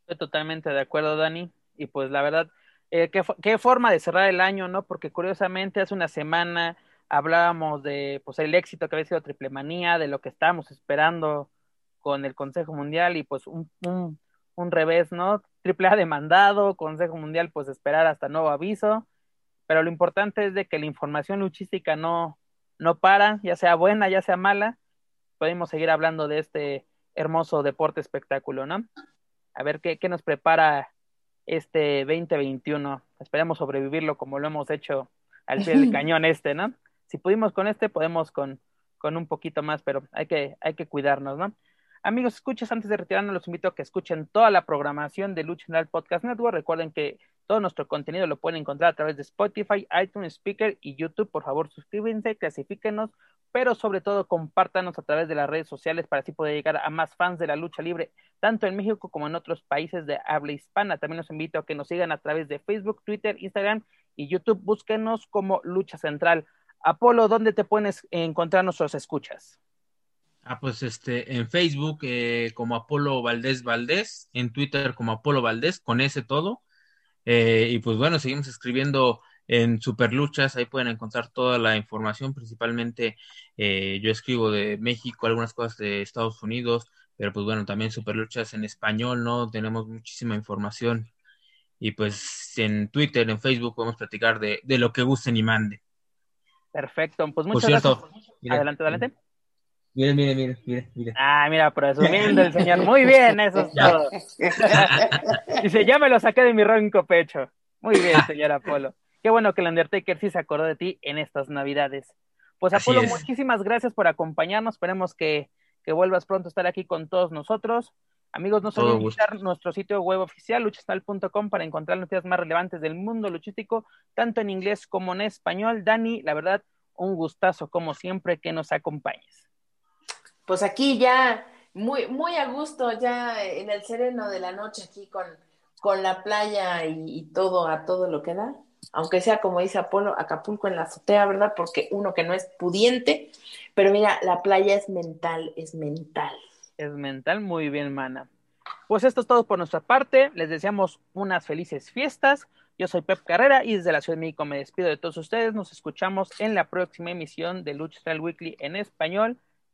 Estoy totalmente de acuerdo, Dani. Y pues la verdad, eh, ¿qué, qué, forma de cerrar el año, ¿no? Porque curiosamente hace una semana hablábamos de pues el éxito que había sido Triple Manía, de lo que estábamos esperando con el Consejo Mundial y pues un, un, revés, ¿no? Triple A demandado, Consejo Mundial pues esperar hasta nuevo aviso, pero lo importante es de que la información luchística no, no para, ya sea buena, ya sea mala, podemos seguir hablando de este hermoso deporte espectáculo, ¿no? A ver qué, qué nos prepara este 2021. Esperemos sobrevivirlo como lo hemos hecho al pie del cañón este, ¿no? Si pudimos con este, podemos con, con un poquito más, pero hay que, hay que cuidarnos, ¿no? Amigos, escuchas, antes de retirarnos, los invito a que escuchen toda la programación de Lucha General Podcast Network. Recuerden que todo nuestro contenido lo pueden encontrar a través de Spotify, iTunes, Speaker y YouTube. Por favor, suscríbanse, clasifíquenos, pero sobre todo compártanos a través de las redes sociales para así poder llegar a más fans de la lucha libre, tanto en México como en otros países de habla hispana. También los invito a que nos sigan a través de Facebook, Twitter, Instagram y YouTube. Búsquenos como Lucha Central. Apolo, ¿dónde te puedes encontrar nuestros escuchas? Ah, pues este, en Facebook eh, como Apolo Valdés Valdés, en Twitter como Apolo Valdés, con ese todo. Eh, y pues bueno, seguimos escribiendo en Superluchas, ahí pueden encontrar toda la información, principalmente eh, yo escribo de México, algunas cosas de Estados Unidos, pero pues bueno, también Superluchas en español, ¿no? Tenemos muchísima información. Y pues en Twitter, en Facebook podemos platicar de, de lo que gusten y manden. Perfecto, pues muchas gracias. adelante, adelante. Mire, mire, mire, mire, mire. Ah, mira, presumiendo el señor. Muy bien, eso es todo. Dice, ya me lo saqué de mi ronco pecho. Muy bien, señor Apolo. Qué bueno que el Undertaker sí se acordó de ti en estas Navidades. Pues Apolo, muchísimas gracias por acompañarnos. Esperemos que, que, vuelvas pronto a estar aquí con todos nosotros. Amigos, no olviden visitar nuestro sitio web oficial, luchastal.com, para encontrar noticias más relevantes del mundo luchístico, tanto en inglés como en español. Dani, la verdad, un gustazo, como siempre, que nos acompañes pues aquí ya muy, muy a gusto, ya en el sereno de la noche aquí con, con la playa y, todo a todo lo que da, aunque sea como dice Apolo, Acapulco en la azotea, ¿verdad? Porque uno que no es pudiente, pero mira, la playa es mental, es mental. Es mental, muy bien, mana. Pues esto es todo por nuestra parte, les deseamos unas felices fiestas. Yo soy Pep Carrera y desde la Ciudad de México me despido de todos ustedes. Nos escuchamos en la próxima emisión de Lucha Weekly en español.